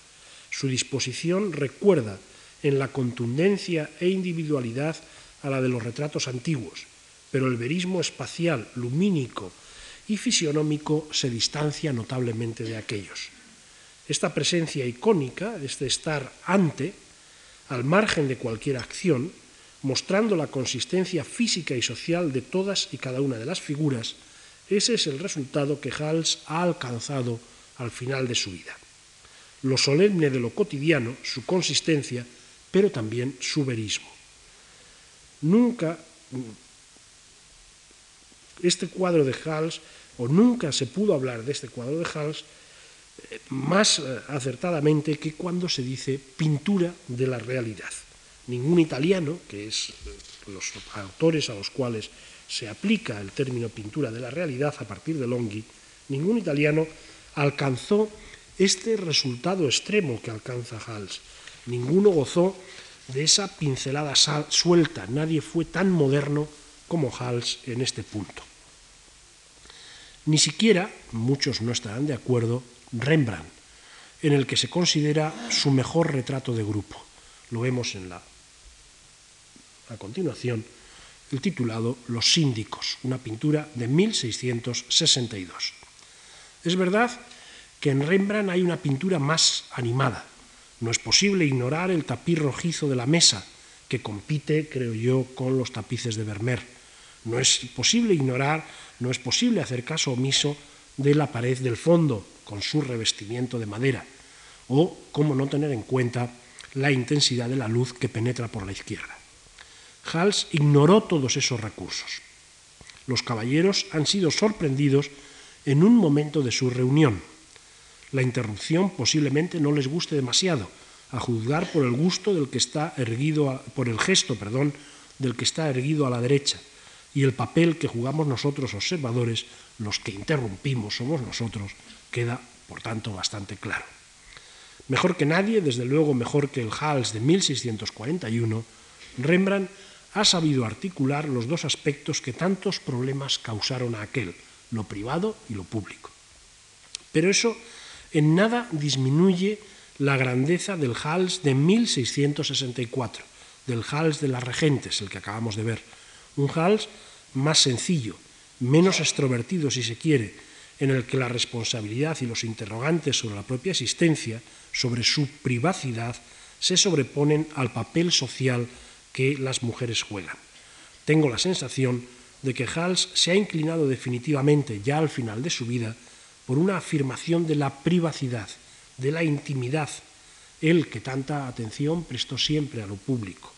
Su disposición recuerda en la contundencia e individualidad a la de los retratos antiguos, pero el verismo espacial, lumínico y fisionómico se distancia notablemente de aquellos. Esta presencia icónica, este estar ante, al margen de cualquier acción, mostrando la consistencia física y social de todas y cada una de las figuras, ese es el resultado que Hals ha alcanzado al final de su vida. Lo solemne de lo cotidiano, su consistencia, pero también su verismo. Nunca este cuadro de Hals, o nunca se pudo hablar de este cuadro de Hals, eh, más eh, acertadamente que cuando se dice pintura de la realidad. Ningún italiano, que es eh, los autores a los cuales se aplica el término pintura de la realidad a partir de Longhi, ningún italiano alcanzó este resultado extremo que alcanza Hals. Ninguno gozó de esa pincelada suelta, nadie fue tan moderno como Hals en este punto. Ni siquiera, muchos no estarán de acuerdo, Rembrandt, en el que se considera su mejor retrato de grupo. Lo vemos en la a continuación, el titulado Los síndicos, una pintura de 1662. Es verdad que en Rembrandt hay una pintura más animada. No es posible ignorar el tapiz rojizo de la mesa, que compite, creo yo, con los tapices de Vermeer. No es posible ignorar, no es posible hacer caso omiso de la pared del fondo, con su revestimiento de madera, o cómo no tener en cuenta la intensidad de la luz que penetra por la izquierda. Hals ignoró todos esos recursos. Los caballeros han sido sorprendidos en un momento de su reunión. La interrupción posiblemente no les guste demasiado, a juzgar por el gusto del que está erguido por el gesto, perdón, del que está erguido a la derecha y el papel que jugamos nosotros observadores, los que interrumpimos somos nosotros, queda por tanto bastante claro. Mejor que nadie, desde luego mejor que el Hals de 1641, Rembrandt ha sabido articular los dos aspectos que tantos problemas causaron a aquel, lo privado y lo público. Pero eso en nada disminuye la grandeza del Hals de 1664, del Hals de las Regentes, el que acabamos de ver. Un Hals más sencillo, menos extrovertido si se quiere, en el que la responsabilidad y los interrogantes sobre la propia existencia, sobre su privacidad, se sobreponen al papel social que las mujeres juegan. Tengo la sensación de que Hals se ha inclinado definitivamente, ya al final de su vida, por una afirmación de la privacidad, de la intimidad, él que tanta atención prestó siempre a lo público,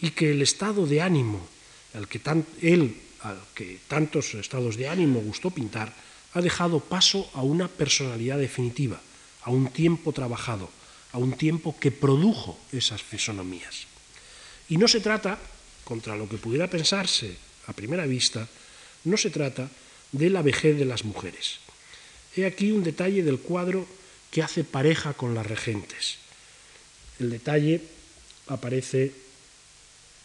y que el estado de ánimo, al que él, al que tantos estados de ánimo gustó pintar, ha dejado paso a una personalidad definitiva, a un tiempo trabajado, a un tiempo que produjo esas fisonomías. Y no se trata, contra lo que pudiera pensarse a primera vista, no se trata de la vejez de las mujeres. He aquí un detalle del cuadro que hace pareja con las regentes. El detalle aparece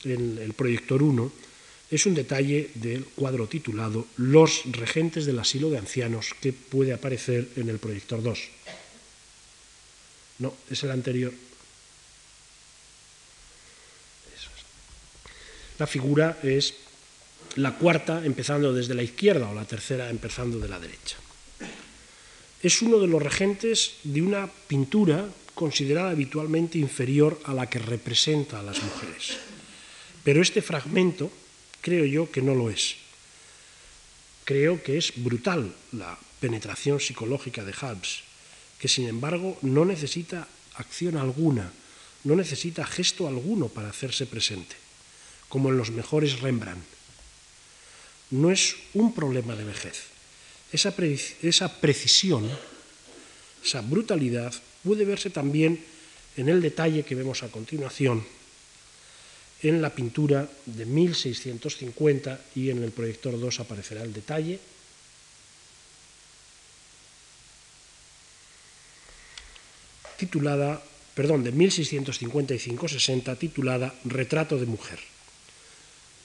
en el proyector 1, es un detalle del cuadro titulado Los regentes del asilo de ancianos que puede aparecer en el proyector 2. No, es el anterior. La figura es la cuarta empezando desde la izquierda o la tercera empezando de la derecha. Es uno de los regentes de una pintura considerada habitualmente inferior a la que representa a las mujeres. Pero este fragmento creo yo que no lo es. Creo que es brutal la penetración psicológica de Hobbes, que sin embargo no necesita acción alguna, no necesita gesto alguno para hacerse presente como en los mejores Rembrandt. No es un problema de vejez. Esa, precisión, esa brutalidad puede verse también en el detalle que vemos a continuación en la pintura de 1650 y en el proyector 2 aparecerá el detalle. titulada, perdón, de 1655-60, titulada Retrato de mujer.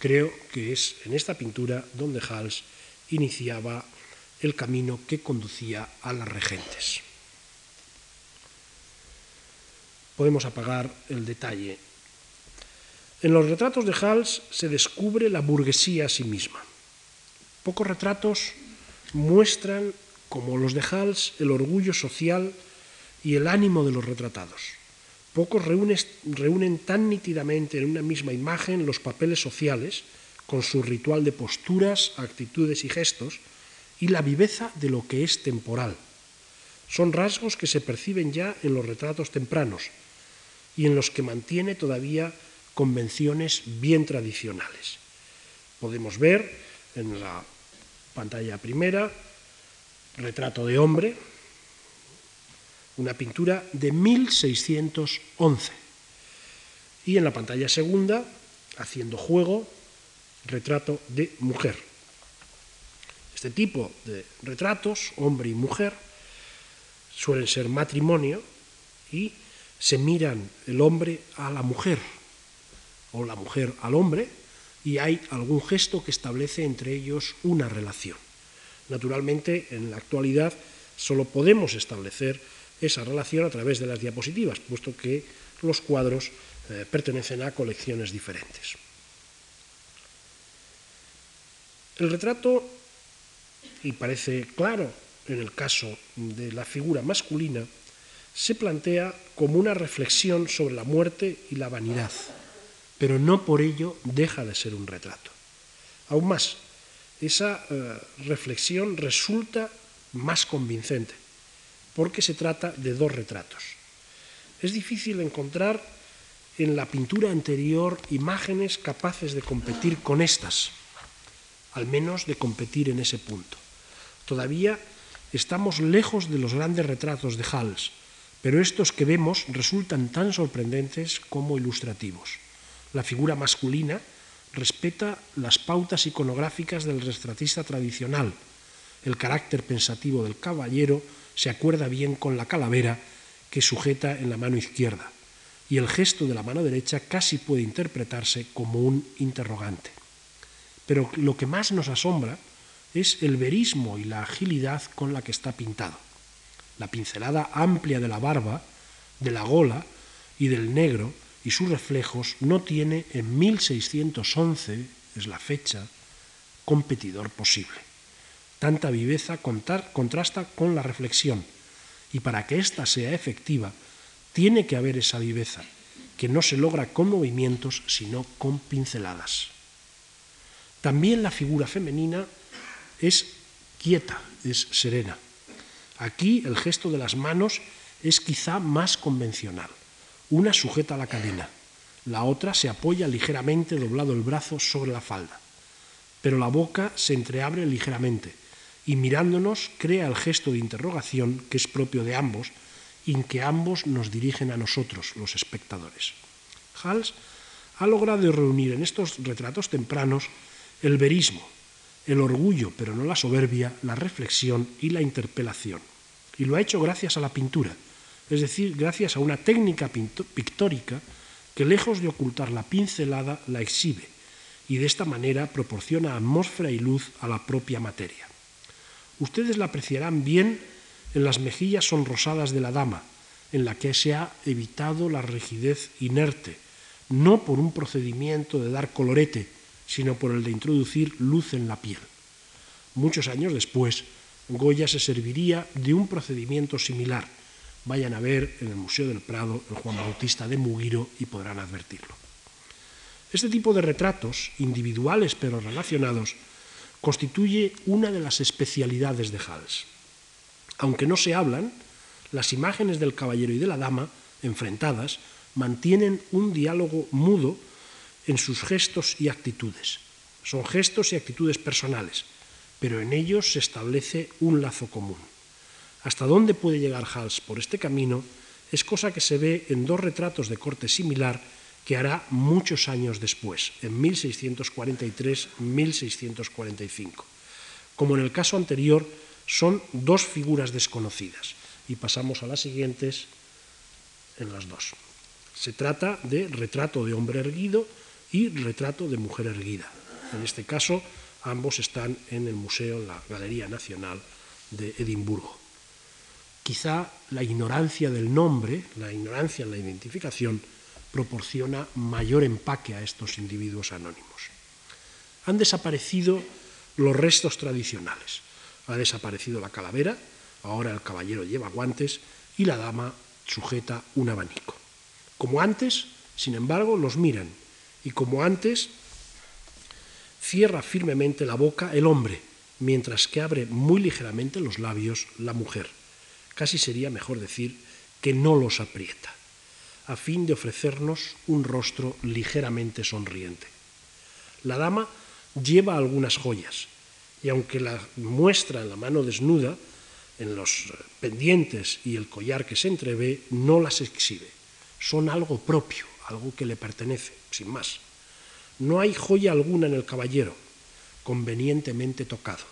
Creo que es en esta pintura donde Hals iniciaba el camino que conducía a las regentes. Podemos apagar el detalle. En los retratos de Hals se descubre la burguesía a sí misma. Pocos retratos muestran, como los de Hals, el orgullo social y el ánimo de los retratados. Pocos reúnen, tan nítidamente en una misma imagen los papeles sociales, con su ritual de posturas, actitudes y gestos, y la viveza de lo que es temporal. Son rasgos que se perciben ya en los retratos tempranos y en los que mantiene todavía convenciones bien tradicionales. Podemos ver en la pantalla primera retrato de hombre, una pintura de 1611. Y en la pantalla segunda, haciendo juego, retrato de mujer. Este tipo de retratos, hombre y mujer, suelen ser matrimonio y se miran el hombre a la mujer o la mujer al hombre y hay algún gesto que establece entre ellos una relación. Naturalmente, en la actualidad solo podemos establecer esa relación a través de las diapositivas, puesto que los cuadros eh, pertenecen a colecciones diferentes. El retrato, y parece claro en el caso de la figura masculina, se plantea como una reflexión sobre la muerte y la vanidad, pero no por ello deja de ser un retrato. Aún más, esa eh, reflexión resulta más convincente porque se trata de dos retratos. Es difícil encontrar en la pintura anterior imágenes capaces de competir con estas, al menos de competir en ese punto. Todavía estamos lejos de los grandes retratos de Hals, pero estos que vemos resultan tan sorprendentes como ilustrativos. La figura masculina respeta las pautas iconográficas del retratista tradicional. El carácter pensativo del caballero se acuerda bien con la calavera que sujeta en la mano izquierda, y el gesto de la mano derecha casi puede interpretarse como un interrogante. Pero lo que más nos asombra es el verismo y la agilidad con la que está pintado. La pincelada amplia de la barba, de la gola y del negro y sus reflejos no tiene en 1611, es la fecha, competidor posible. Tanta viveza contrasta con la reflexión y para que ésta sea efectiva tiene que haber esa viveza, que no se logra con movimientos sino con pinceladas. También la figura femenina es quieta, es serena. Aquí el gesto de las manos es quizá más convencional. Una sujeta la cadena, la otra se apoya ligeramente doblado el brazo sobre la falda, pero la boca se entreabre ligeramente y mirándonos crea el gesto de interrogación que es propio de ambos y que ambos nos dirigen a nosotros, los espectadores. Hals ha logrado reunir en estos retratos tempranos el verismo, el orgullo, pero no la soberbia, la reflexión y la interpelación. Y lo ha hecho gracias a la pintura, es decir, gracias a una técnica pictórica que lejos de ocultar la pincelada, la exhibe y de esta manera proporciona atmósfera y luz a la propia materia. Ustedes la apreciarán bien en las mejillas sonrosadas de la dama, en la que se ha evitado la rigidez inerte, no por un procedimiento de dar colorete, sino por el de introducir luz en la piel. Muchos años después, Goya se serviría de un procedimiento similar. Vayan a ver en el Museo del Prado el Juan Bautista de Mugiro y podrán advertirlo. Este tipo de retratos, individuales pero relacionados, constituye una de las especialidades de Hals. Aunque no se hablan, las imágenes del caballero y de la dama, enfrentadas, mantienen un diálogo mudo en sus gestos y actitudes. Son gestos y actitudes personales, pero en ellos se establece un lazo común. Hasta dónde puede llegar Hals por este camino es cosa que se ve en dos retratos de corte similar que hará muchos años después, en 1643-1645. Como en el caso anterior, son dos figuras desconocidas y pasamos a las siguientes en las dos. Se trata de retrato de hombre erguido y retrato de mujer erguida. En este caso, ambos están en el museo, en la Galería Nacional de Edimburgo. Quizá la ignorancia del nombre, la ignorancia en la identificación, proporciona mayor empaque a estos individuos anónimos. Han desaparecido los restos tradicionales. Ha desaparecido la calavera, ahora el caballero lleva guantes y la dama sujeta un abanico. Como antes, sin embargo, los miran y como antes, cierra firmemente la boca el hombre, mientras que abre muy ligeramente los labios la mujer. Casi sería mejor decir que no los aprieta, a fin de ofrecernos un rostro ligeramente sonriente. La dama lleva algunas joyas, y aunque la muestra en la mano desnuda, en los pendientes y el collar que se entrevé, no las exhibe. Son algo propio, algo que le pertenece, sin más. No hay joya alguna en el caballero, convenientemente tocado.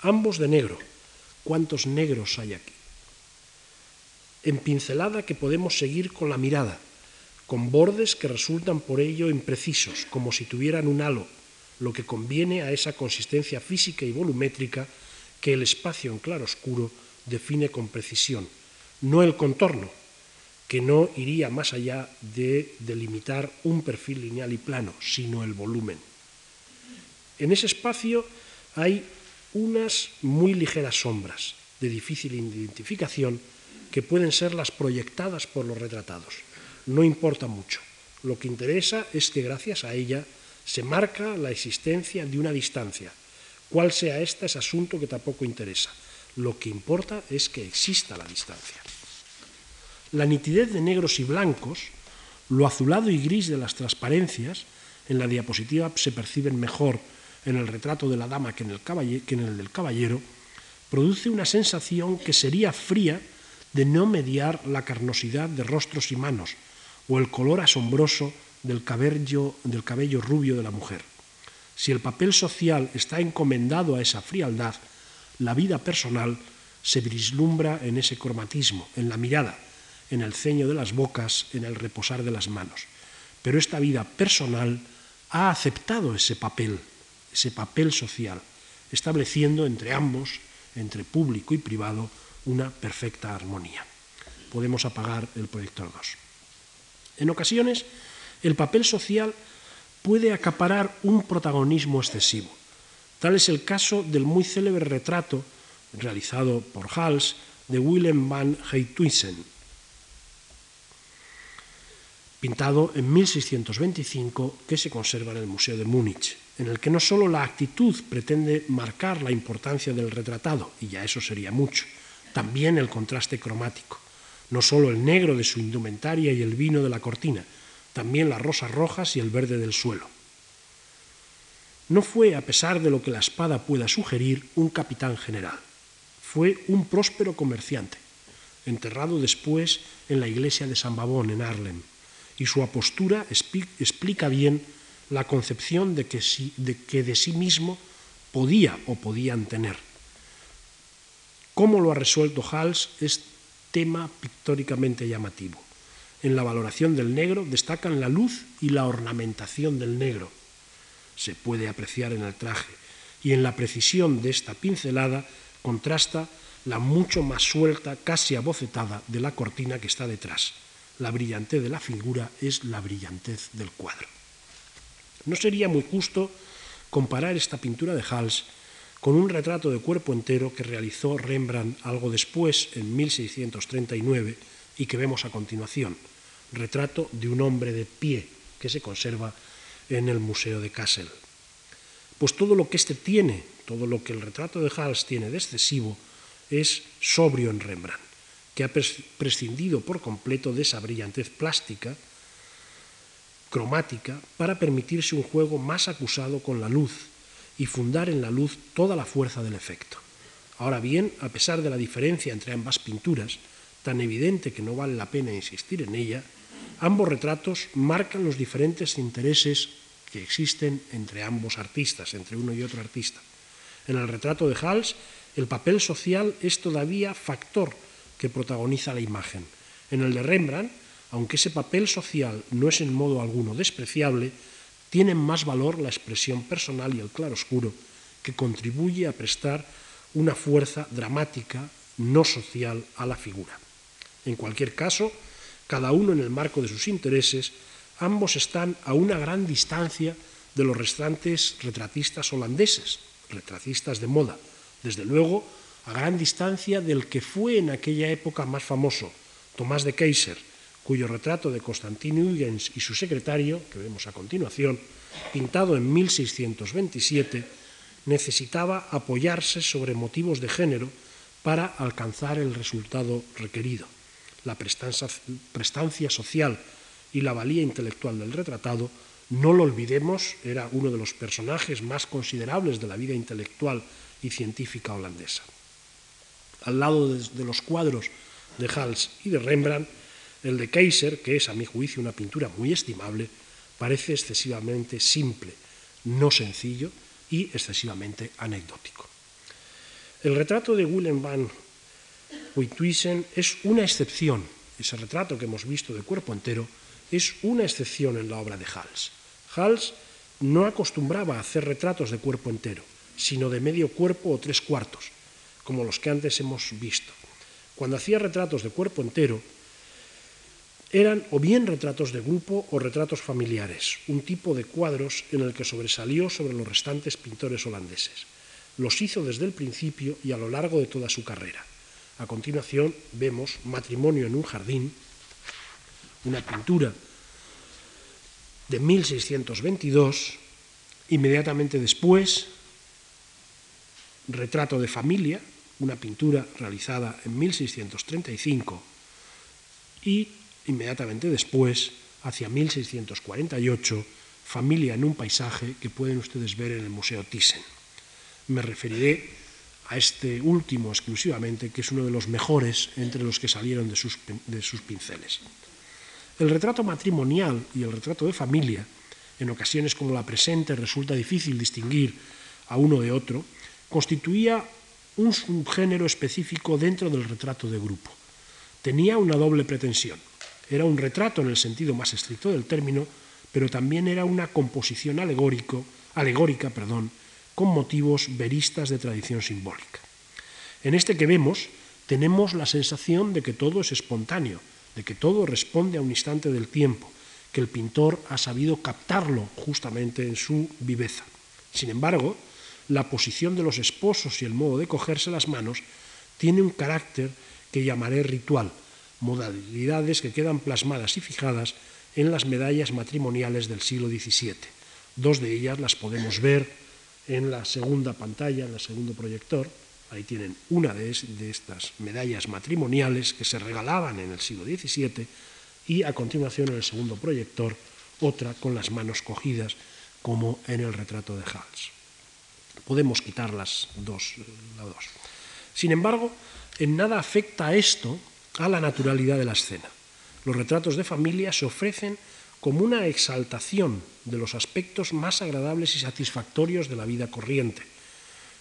Ambos de negro. ¿Cuántos negros hay aquí? En pincelada que podemos seguir con la mirada, con bordes que resultan por ello imprecisos, como si tuvieran un halo, lo que conviene a esa consistencia física y volumétrica que el espacio en claroscuro define con precisión, no el contorno, que no iría más allá de delimitar un perfil lineal y plano, sino el volumen. En ese espacio hay unas muy ligeras sombras de difícil identificación que pueden ser las proyectadas por los retratados. No importa mucho. Lo que interesa es que gracias a ella se marca la existencia de una distancia. Cuál sea esta es asunto que tampoco interesa. Lo que importa es que exista la distancia. La nitidez de negros y blancos, lo azulado y gris de las transparencias, en la diapositiva se perciben mejor en el retrato de la dama que en el, que en el del caballero, produce una sensación que sería fría de no mediar la carnosidad de rostros y manos o el color asombroso del cabello, del cabello rubio de la mujer. Si el papel social está encomendado a esa frialdad, la vida personal se vislumbra en ese cromatismo, en la mirada, en el ceño de las bocas, en el reposar de las manos. Pero esta vida personal ha aceptado ese papel, ese papel social, estableciendo entre ambos, entre público y privado, una perfecta armonía. Podemos apagar el proyector 2. En ocasiones, el papel social puede acaparar un protagonismo excesivo. Tal es el caso del muy célebre retrato realizado por Hals de Willem van Heytuisen, pintado en 1625 que se conserva en el Museo de Múnich, en el que no solo la actitud pretende marcar la importancia del retratado, y ya eso sería mucho, también el contraste cromático, no solo el negro de su indumentaria y el vino de la cortina, también las rosas rojas y el verde del suelo. No fue, a pesar de lo que la espada pueda sugerir, un capitán general. Fue un próspero comerciante, enterrado después en la iglesia de San Babón, en Arlem, y su apostura explica bien la concepción de de que de sí mismo podía o podían tener. Cómo lo ha resuelto Hals es tema pictóricamente llamativo. En la valoración del negro destacan la luz y la ornamentación del negro. Se puede apreciar en el traje y en la precisión de esta pincelada contrasta la mucho más suelta, casi abocetada de la cortina que está detrás. La brillantez de la figura es la brillantez del cuadro. No sería muy justo comparar esta pintura de Hals con un retrato de cuerpo entero que realizó Rembrandt algo después, en 1639, y que vemos a continuación, retrato de un hombre de pie que se conserva en el Museo de Kassel. Pues todo lo que éste tiene, todo lo que el retrato de Hals tiene de excesivo, es sobrio en Rembrandt, que ha prescindido por completo de esa brillantez plástica, cromática, para permitirse un juego más acusado con la luz y fundar en la luz toda la fuerza del efecto. Ahora bien, a pesar de la diferencia entre ambas pinturas, tan evidente que no vale la pena insistir en ella, ambos retratos marcan los diferentes intereses que existen entre ambos artistas, entre uno y otro artista. En el retrato de Hals, el papel social es todavía factor que protagoniza la imagen. En el de Rembrandt, aunque ese papel social no es en modo alguno despreciable, tienen más valor la expresión personal y el claroscuro, que contribuye a prestar una fuerza dramática, no social, a la figura. En cualquier caso, cada uno en el marco de sus intereses, ambos están a una gran distancia de los restantes retratistas holandeses, retratistas de moda, desde luego a gran distancia del que fue en aquella época más famoso, Tomás de Keyser, cuyo retrato de Constantin Huygens y su secretario, que vemos a continuación, pintado en 1627, necesitaba apoyarse sobre motivos de género para alcanzar el resultado requerido. La prestancia social y la valía intelectual del retratado, no lo olvidemos, era uno de los personajes más considerables de la vida intelectual y científica holandesa. Al lado de, los cuadros de Hals y de Rembrandt, el de Keiser, que es a mi juicio una pintura muy estimable, parece excesivamente simple, no sencillo y excesivamente anecdótico. El retrato de Willem van Huytuysen es una excepción. Ese retrato que hemos visto de cuerpo entero es una excepción en la obra de Hals. Hals no acostumbraba a hacer retratos de cuerpo entero, sino de medio cuerpo o tres cuartos, como los que antes hemos visto. Cuando hacía retratos de cuerpo entero, eran o bien retratos de grupo o retratos familiares, un tipo de cuadros en el que sobresalió sobre los restantes pintores holandeses. Los hizo desde el principio y a lo largo de toda su carrera. A continuación vemos Matrimonio en un jardín, una pintura de 1622, inmediatamente después Retrato de familia, una pintura realizada en 1635 y inmediatamente después, hacia 1648, Familia en un paisaje que pueden ustedes ver en el Museo Thyssen. Me referiré a este último exclusivamente, que es uno de los mejores entre los que salieron de sus, de sus pinceles. El retrato matrimonial y el retrato de familia, en ocasiones como la presente resulta difícil distinguir a uno de otro, constituía un subgénero específico dentro del retrato de grupo. Tenía una doble pretensión. Era un retrato en el sentido más estricto del término, pero también era una composición alegórico, alegórica perdón, con motivos veristas de tradición simbólica. En este que vemos tenemos la sensación de que todo es espontáneo, de que todo responde a un instante del tiempo, que el pintor ha sabido captarlo justamente en su viveza. Sin embargo, la posición de los esposos y el modo de cogerse las manos tiene un carácter que llamaré ritual, modalidades que quedan plasmadas y fijadas en las medallas matrimoniales del siglo XVII. Dos de ellas las podemos ver en la segunda pantalla, en el segundo proyector. Ahí tienen una de, estas medallas matrimoniales que se regalaban en el siglo XVII y a continuación en el segundo proyector otra con las manos cogidas como en el retrato de Hals. Podemos quitar las dos, dos. Sin embargo, en nada afecta esto a la naturalidad de la escena. Los retratos de familia se ofrecen como una exaltación de los aspectos más agradables y satisfactorios de la vida corriente.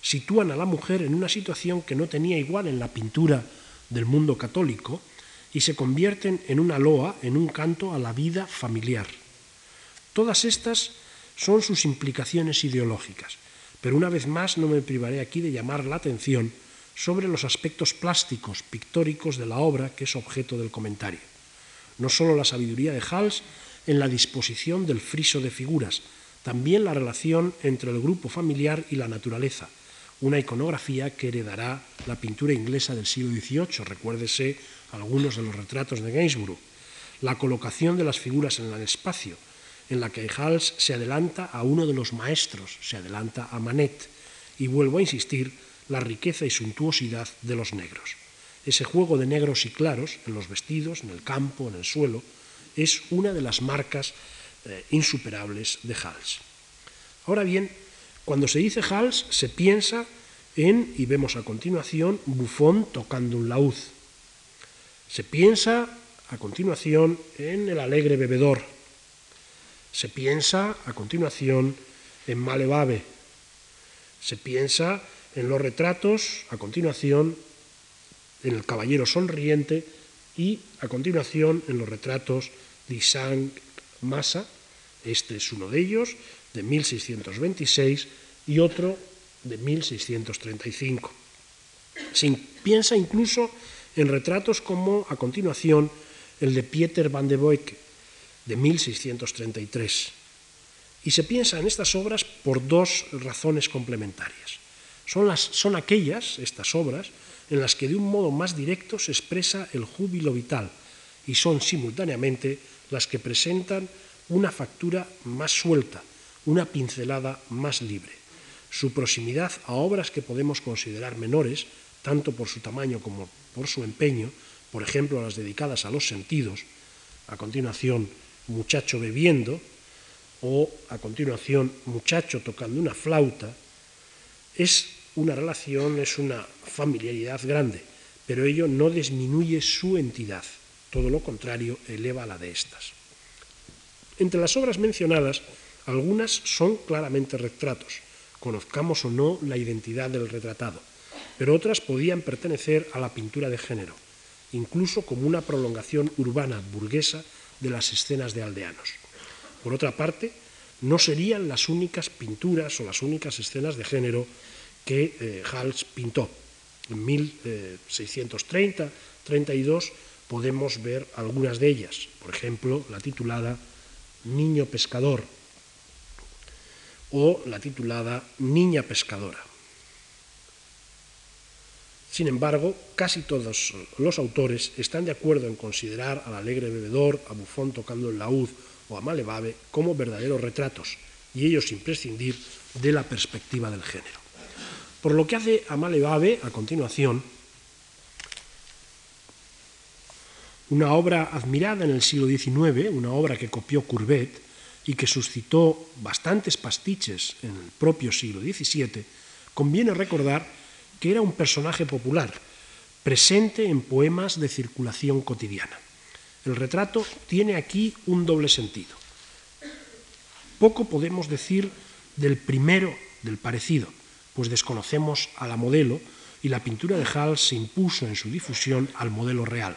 Sitúan a la mujer en una situación que no tenía igual en la pintura del mundo católico y se convierten en una loa, en un canto a la vida familiar. Todas estas son sus implicaciones ideológicas, pero una vez más no me privaré aquí de llamar la atención sobre los aspectos plásticos, pictóricos de la obra que es objeto del comentario. No solo la sabiduría de Hals en la disposición del friso de figuras, también la relación entre el grupo familiar y la naturaleza, una iconografía que heredará la pintura inglesa del siglo XVIII, recuérdese algunos de los retratos de Gainsborough, la colocación de las figuras en el espacio, en la que Hals se adelanta a uno de los maestros, se adelanta a Manet, y vuelvo a insistir, la riqueza y suntuosidad de los negros. Ese juego de negros y claros en los vestidos, en el campo, en el suelo, es una de las marcas eh, insuperables de Hals. Ahora bien, cuando se dice Hals, se piensa en, y vemos a continuación, Buffon tocando un laúd. Se piensa a continuación en el alegre bebedor. Se piensa a continuación en Malevabe. Se piensa en los retratos, a continuación en el caballero sonriente y a continuación en los retratos Sang Massa, este es uno de ellos, de 1626, y otro de 1635. Se piensa incluso en retratos como, a continuación, el de Pieter van de Boyke, de 1633. Y se piensa en estas obras por dos razones complementarias. Son, las, son aquellas, estas obras, en las que de un modo más directo se expresa el júbilo vital y son simultáneamente las que presentan una factura más suelta, una pincelada más libre. Su proximidad a obras que podemos considerar menores, tanto por su tamaño como por su empeño, por ejemplo las dedicadas a los sentidos, a continuación muchacho bebiendo, o a continuación muchacho tocando una flauta, es una relación, es una familiaridad grande, pero ello no disminuye su entidad, todo lo contrario, eleva la de estas. Entre las obras mencionadas, algunas son claramente retratos, conozcamos o no la identidad del retratado, pero otras podían pertenecer a la pintura de género, incluso como una prolongación urbana burguesa de las escenas de aldeanos. Por otra parte, no serían las únicas pinturas o las únicas escenas de género que eh, Hals pintó. En 1630-32 podemos ver algunas de ellas, por ejemplo, la titulada Niño pescador o la titulada Niña pescadora. Sin embargo, casi todos los autores están de acuerdo en considerar al alegre bebedor, a Bufón tocando el laúd o a Malevave como verdaderos retratos, y ellos sin prescindir de la perspectiva del género. Por lo que hace a Malevave, a continuación, una obra admirada en el siglo XIX, una obra que copió Courbet y que suscitó bastantes pastiches en el propio siglo XVII, conviene recordar que era un personaje popular, presente en poemas de circulación cotidiana. El retrato tiene aquí un doble sentido. Poco podemos decir del primero, del parecido, pues desconocemos a la modelo y la pintura de Hals se impuso en su difusión al modelo real.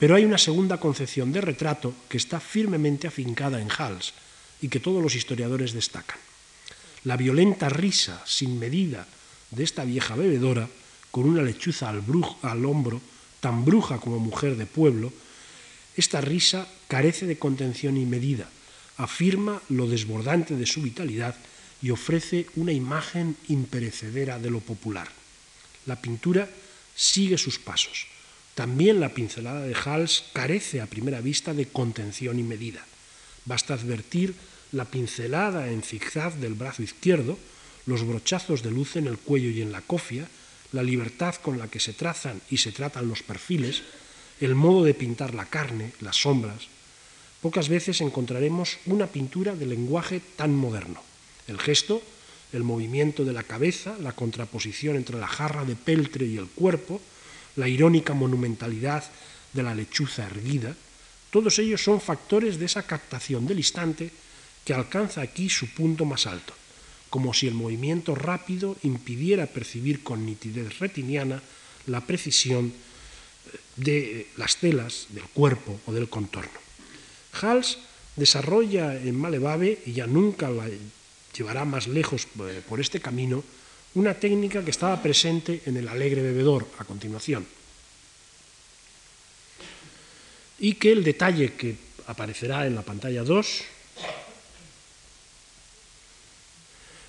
Pero hay una segunda concepción de retrato que está firmemente afincada en Hals y que todos los historiadores destacan. La violenta risa sin medida de esta vieja bebedora, con una lechuza al, al hombro, tan bruja como mujer de pueblo, esta risa carece de contención y medida, afirma lo desbordante de su vitalidad y ofrece una imagen imperecedera de lo popular. La pintura sigue sus pasos. También la pincelada de Hals carece a primera vista de contención y medida. Basta advertir la pincelada en zigzag del brazo izquierdo, los brochazos de luz en el cuello y en la cofia, la libertad con la que se trazan y se tratan los perfiles, el modo de pintar la carne, las sombras. Pocas veces encontraremos una pintura de lenguaje tan moderno. El gesto, el movimiento de la cabeza, la contraposición entre la jarra de peltre y el cuerpo, la irónica monumentalidad de la lechuza erguida, todos ellos son factores de esa captación del instante que alcanza aquí su punto más alto como si el movimiento rápido impidiera percibir con nitidez retiniana la precisión eh, de las telas del cuerpo o del contorno. Hals desarrolla en Malevave, y ya nunca la llevará más lejos eh, por este camino, una técnica que estaba presente en el alegre bebedor a continuación. Y que el detalle que aparecerá en la pantalla 2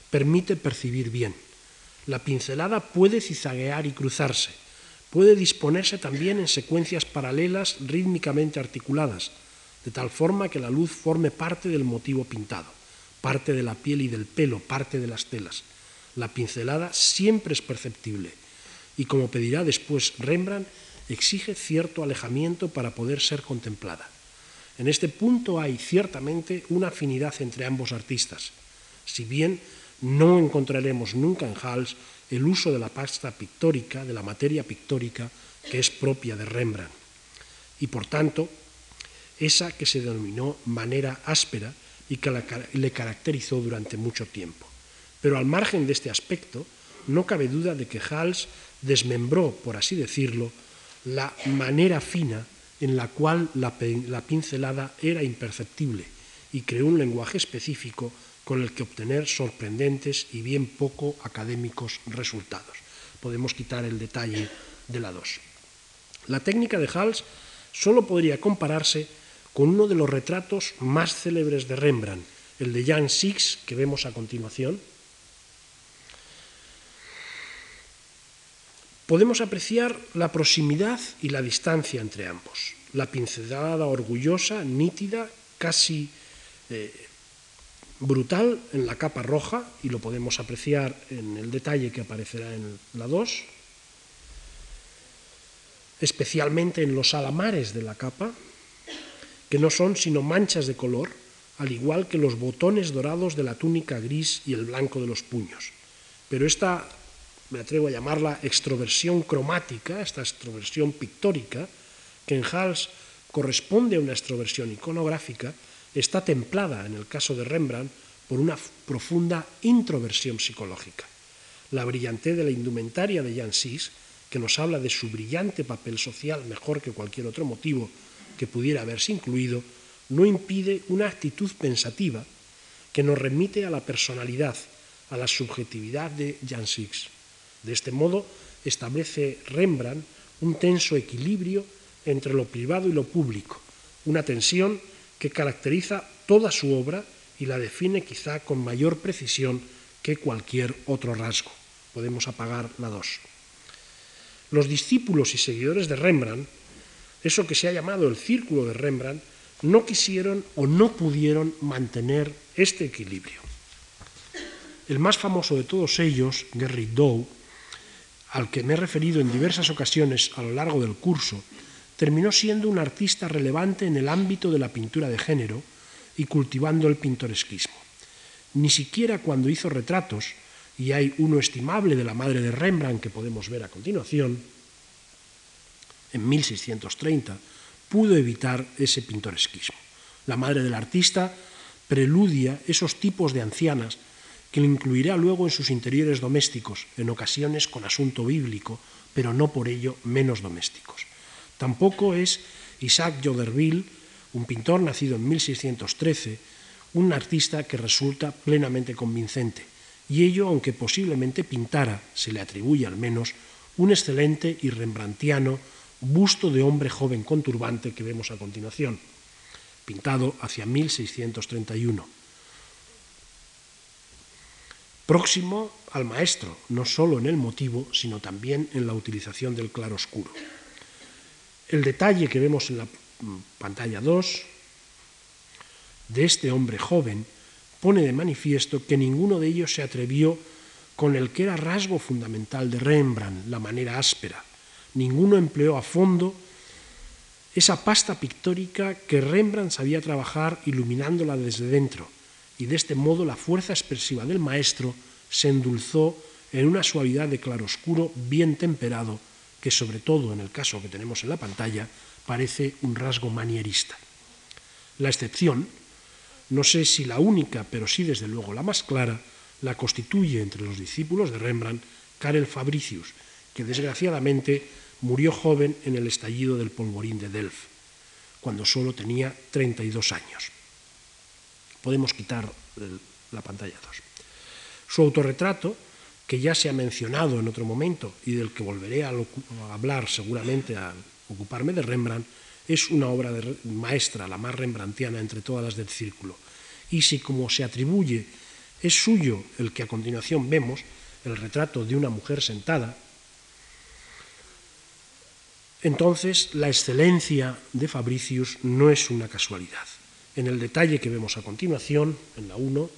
permite percibir bien. La pincelada puede cizaguear y cruzarse, puede disponerse también en secuencias paralelas rítmicamente articuladas, de tal forma que la luz forme parte del motivo pintado, parte de la piel y del pelo, parte de las telas. La pincelada siempre es perceptible y, como pedirá después Rembrandt, exige cierto alejamiento para poder ser contemplada. En este punto hay ciertamente una afinidad entre ambos artistas, si bien no encontraremos nunca en Hals el uso de la pasta pictórica, de la materia pictórica que es propia de Rembrandt, y por tanto esa que se denominó manera áspera y que le caracterizó durante mucho tiempo. Pero al margen de este aspecto, no cabe duda de que Hals desmembró, por así decirlo, la manera fina en la cual la, pincelada era imperceptible y creó un lenguaje específico con el que obtener sorprendentes y bien poco académicos resultados. Podemos quitar el detalle de la 2. La técnica de Hals solo podría compararse con uno de los retratos más célebres de Rembrandt, el de Jan Six, que vemos a continuación. Podemos apreciar la proximidad y la distancia entre ambos, la pincelada orgullosa, nítida, casi eh, brutal en la capa roja, y lo podemos apreciar en el detalle que aparecerá en la 2, especialmente en los alamares de la capa, que no son sino manchas de color, al igual que los botones dorados de la túnica gris y el blanco de los puños. Pero esta, me atrevo a llamarla extroversión cromática, esta extroversión pictórica, que en Hals corresponde a una extroversión iconográfica, está templada, en el caso de Rembrandt, por una profunda introversión psicológica. La brillantez de la indumentaria de Jan Sis, que nos habla de su brillante papel social mejor que cualquier otro motivo que pudiera haberse incluido, no impide una actitud pensativa que nos remite a la personalidad, a la subjetividad de Jan Six. De este modo, establece Rembrandt un tenso equilibrio entre lo privado y lo público, una tensión que caracteriza toda su obra y la define quizá con mayor precisión que cualquier otro rasgo. Podemos apagar la dos. Los discípulos y seguidores de Rembrandt eso que se ha llamado el círculo de Rembrandt, no quisieron o no pudieron mantener este equilibrio. El más famoso de todos ellos, Gerrit Dow, al que me he referido en diversas ocasiones a lo largo del curso, terminó siendo un artista relevante en el ámbito de la pintura de género y cultivando el pintoresquismo. Ni siquiera cuando hizo retratos, y hay uno estimable de la madre de Rembrandt que podemos ver a continuación, en 1630, pudo evitar ese pintoresquismo. La madre del artista preludia esos tipos de ancianas que le incluirá luego en sus interiores domésticos, en ocasiones con asunto bíblico, pero no por ello menos domésticos. Tampoco es Isaac Joderville, un pintor nacido en 1613, un artista que resulta plenamente convincente, y ello aunque posiblemente pintara, se le atribuye al menos, un excelente y rembrandtiano busto de hombre joven con turbante que vemos a continuación, pintado hacia 1631. Próximo al maestro, no solo en el motivo, sino también en la utilización del claroscuro. El detalle que vemos en la pantalla 2 de este hombre joven pone de manifiesto que ninguno de ellos se atrevió con el que era rasgo fundamental de Rembrandt, la manera áspera, ninguno empleó a fondo esa pasta pictórica que Rembrandt sabía trabajar iluminándola desde dentro, y de este modo la fuerza expresiva del maestro se endulzó en una suavidad de claroscuro bien temperado, que sobre todo en el caso que tenemos en la pantalla parece un rasgo manierista. La excepción, no sé si la única, pero sí desde luego la más clara, la constituye entre los discípulos de Rembrandt Karel Fabricius, que desgraciadamente murió joven en el estallido del polvorín de Delft, cuando solo tenía 32 años. Podemos quitar la pantalla 2. Su autorretrato, que ya se ha mencionado en otro momento y del que volveré a hablar seguramente al ocuparme de Rembrandt, es una obra de maestra, la más rembrandtiana entre todas las del círculo. Y si como se atribuye es suyo el que a continuación vemos, el retrato de una mujer sentada, entonces, la excelencia de Fabricius no es una casualidad. En el detalle que vemos a continuación, en la 1,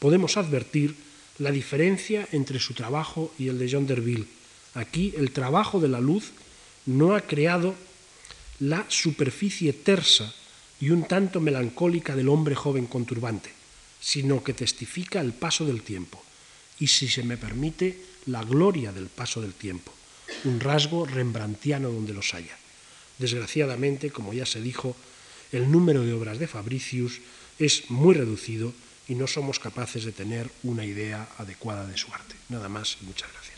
podemos advertir la diferencia entre su trabajo y el de John Derville. Aquí el trabajo de la luz no ha creado la superficie tersa y un tanto melancólica del hombre joven con turbante, sino que testifica el paso del tiempo y, si se me permite, la gloria del paso del tiempo, un rasgo rembrandtiano donde los haya. Desgraciadamente, como ya se dijo, el número de obras de Fabricius es muy reducido y no somos capaces de tener una idea adecuada de su arte. Nada más y muchas gracias.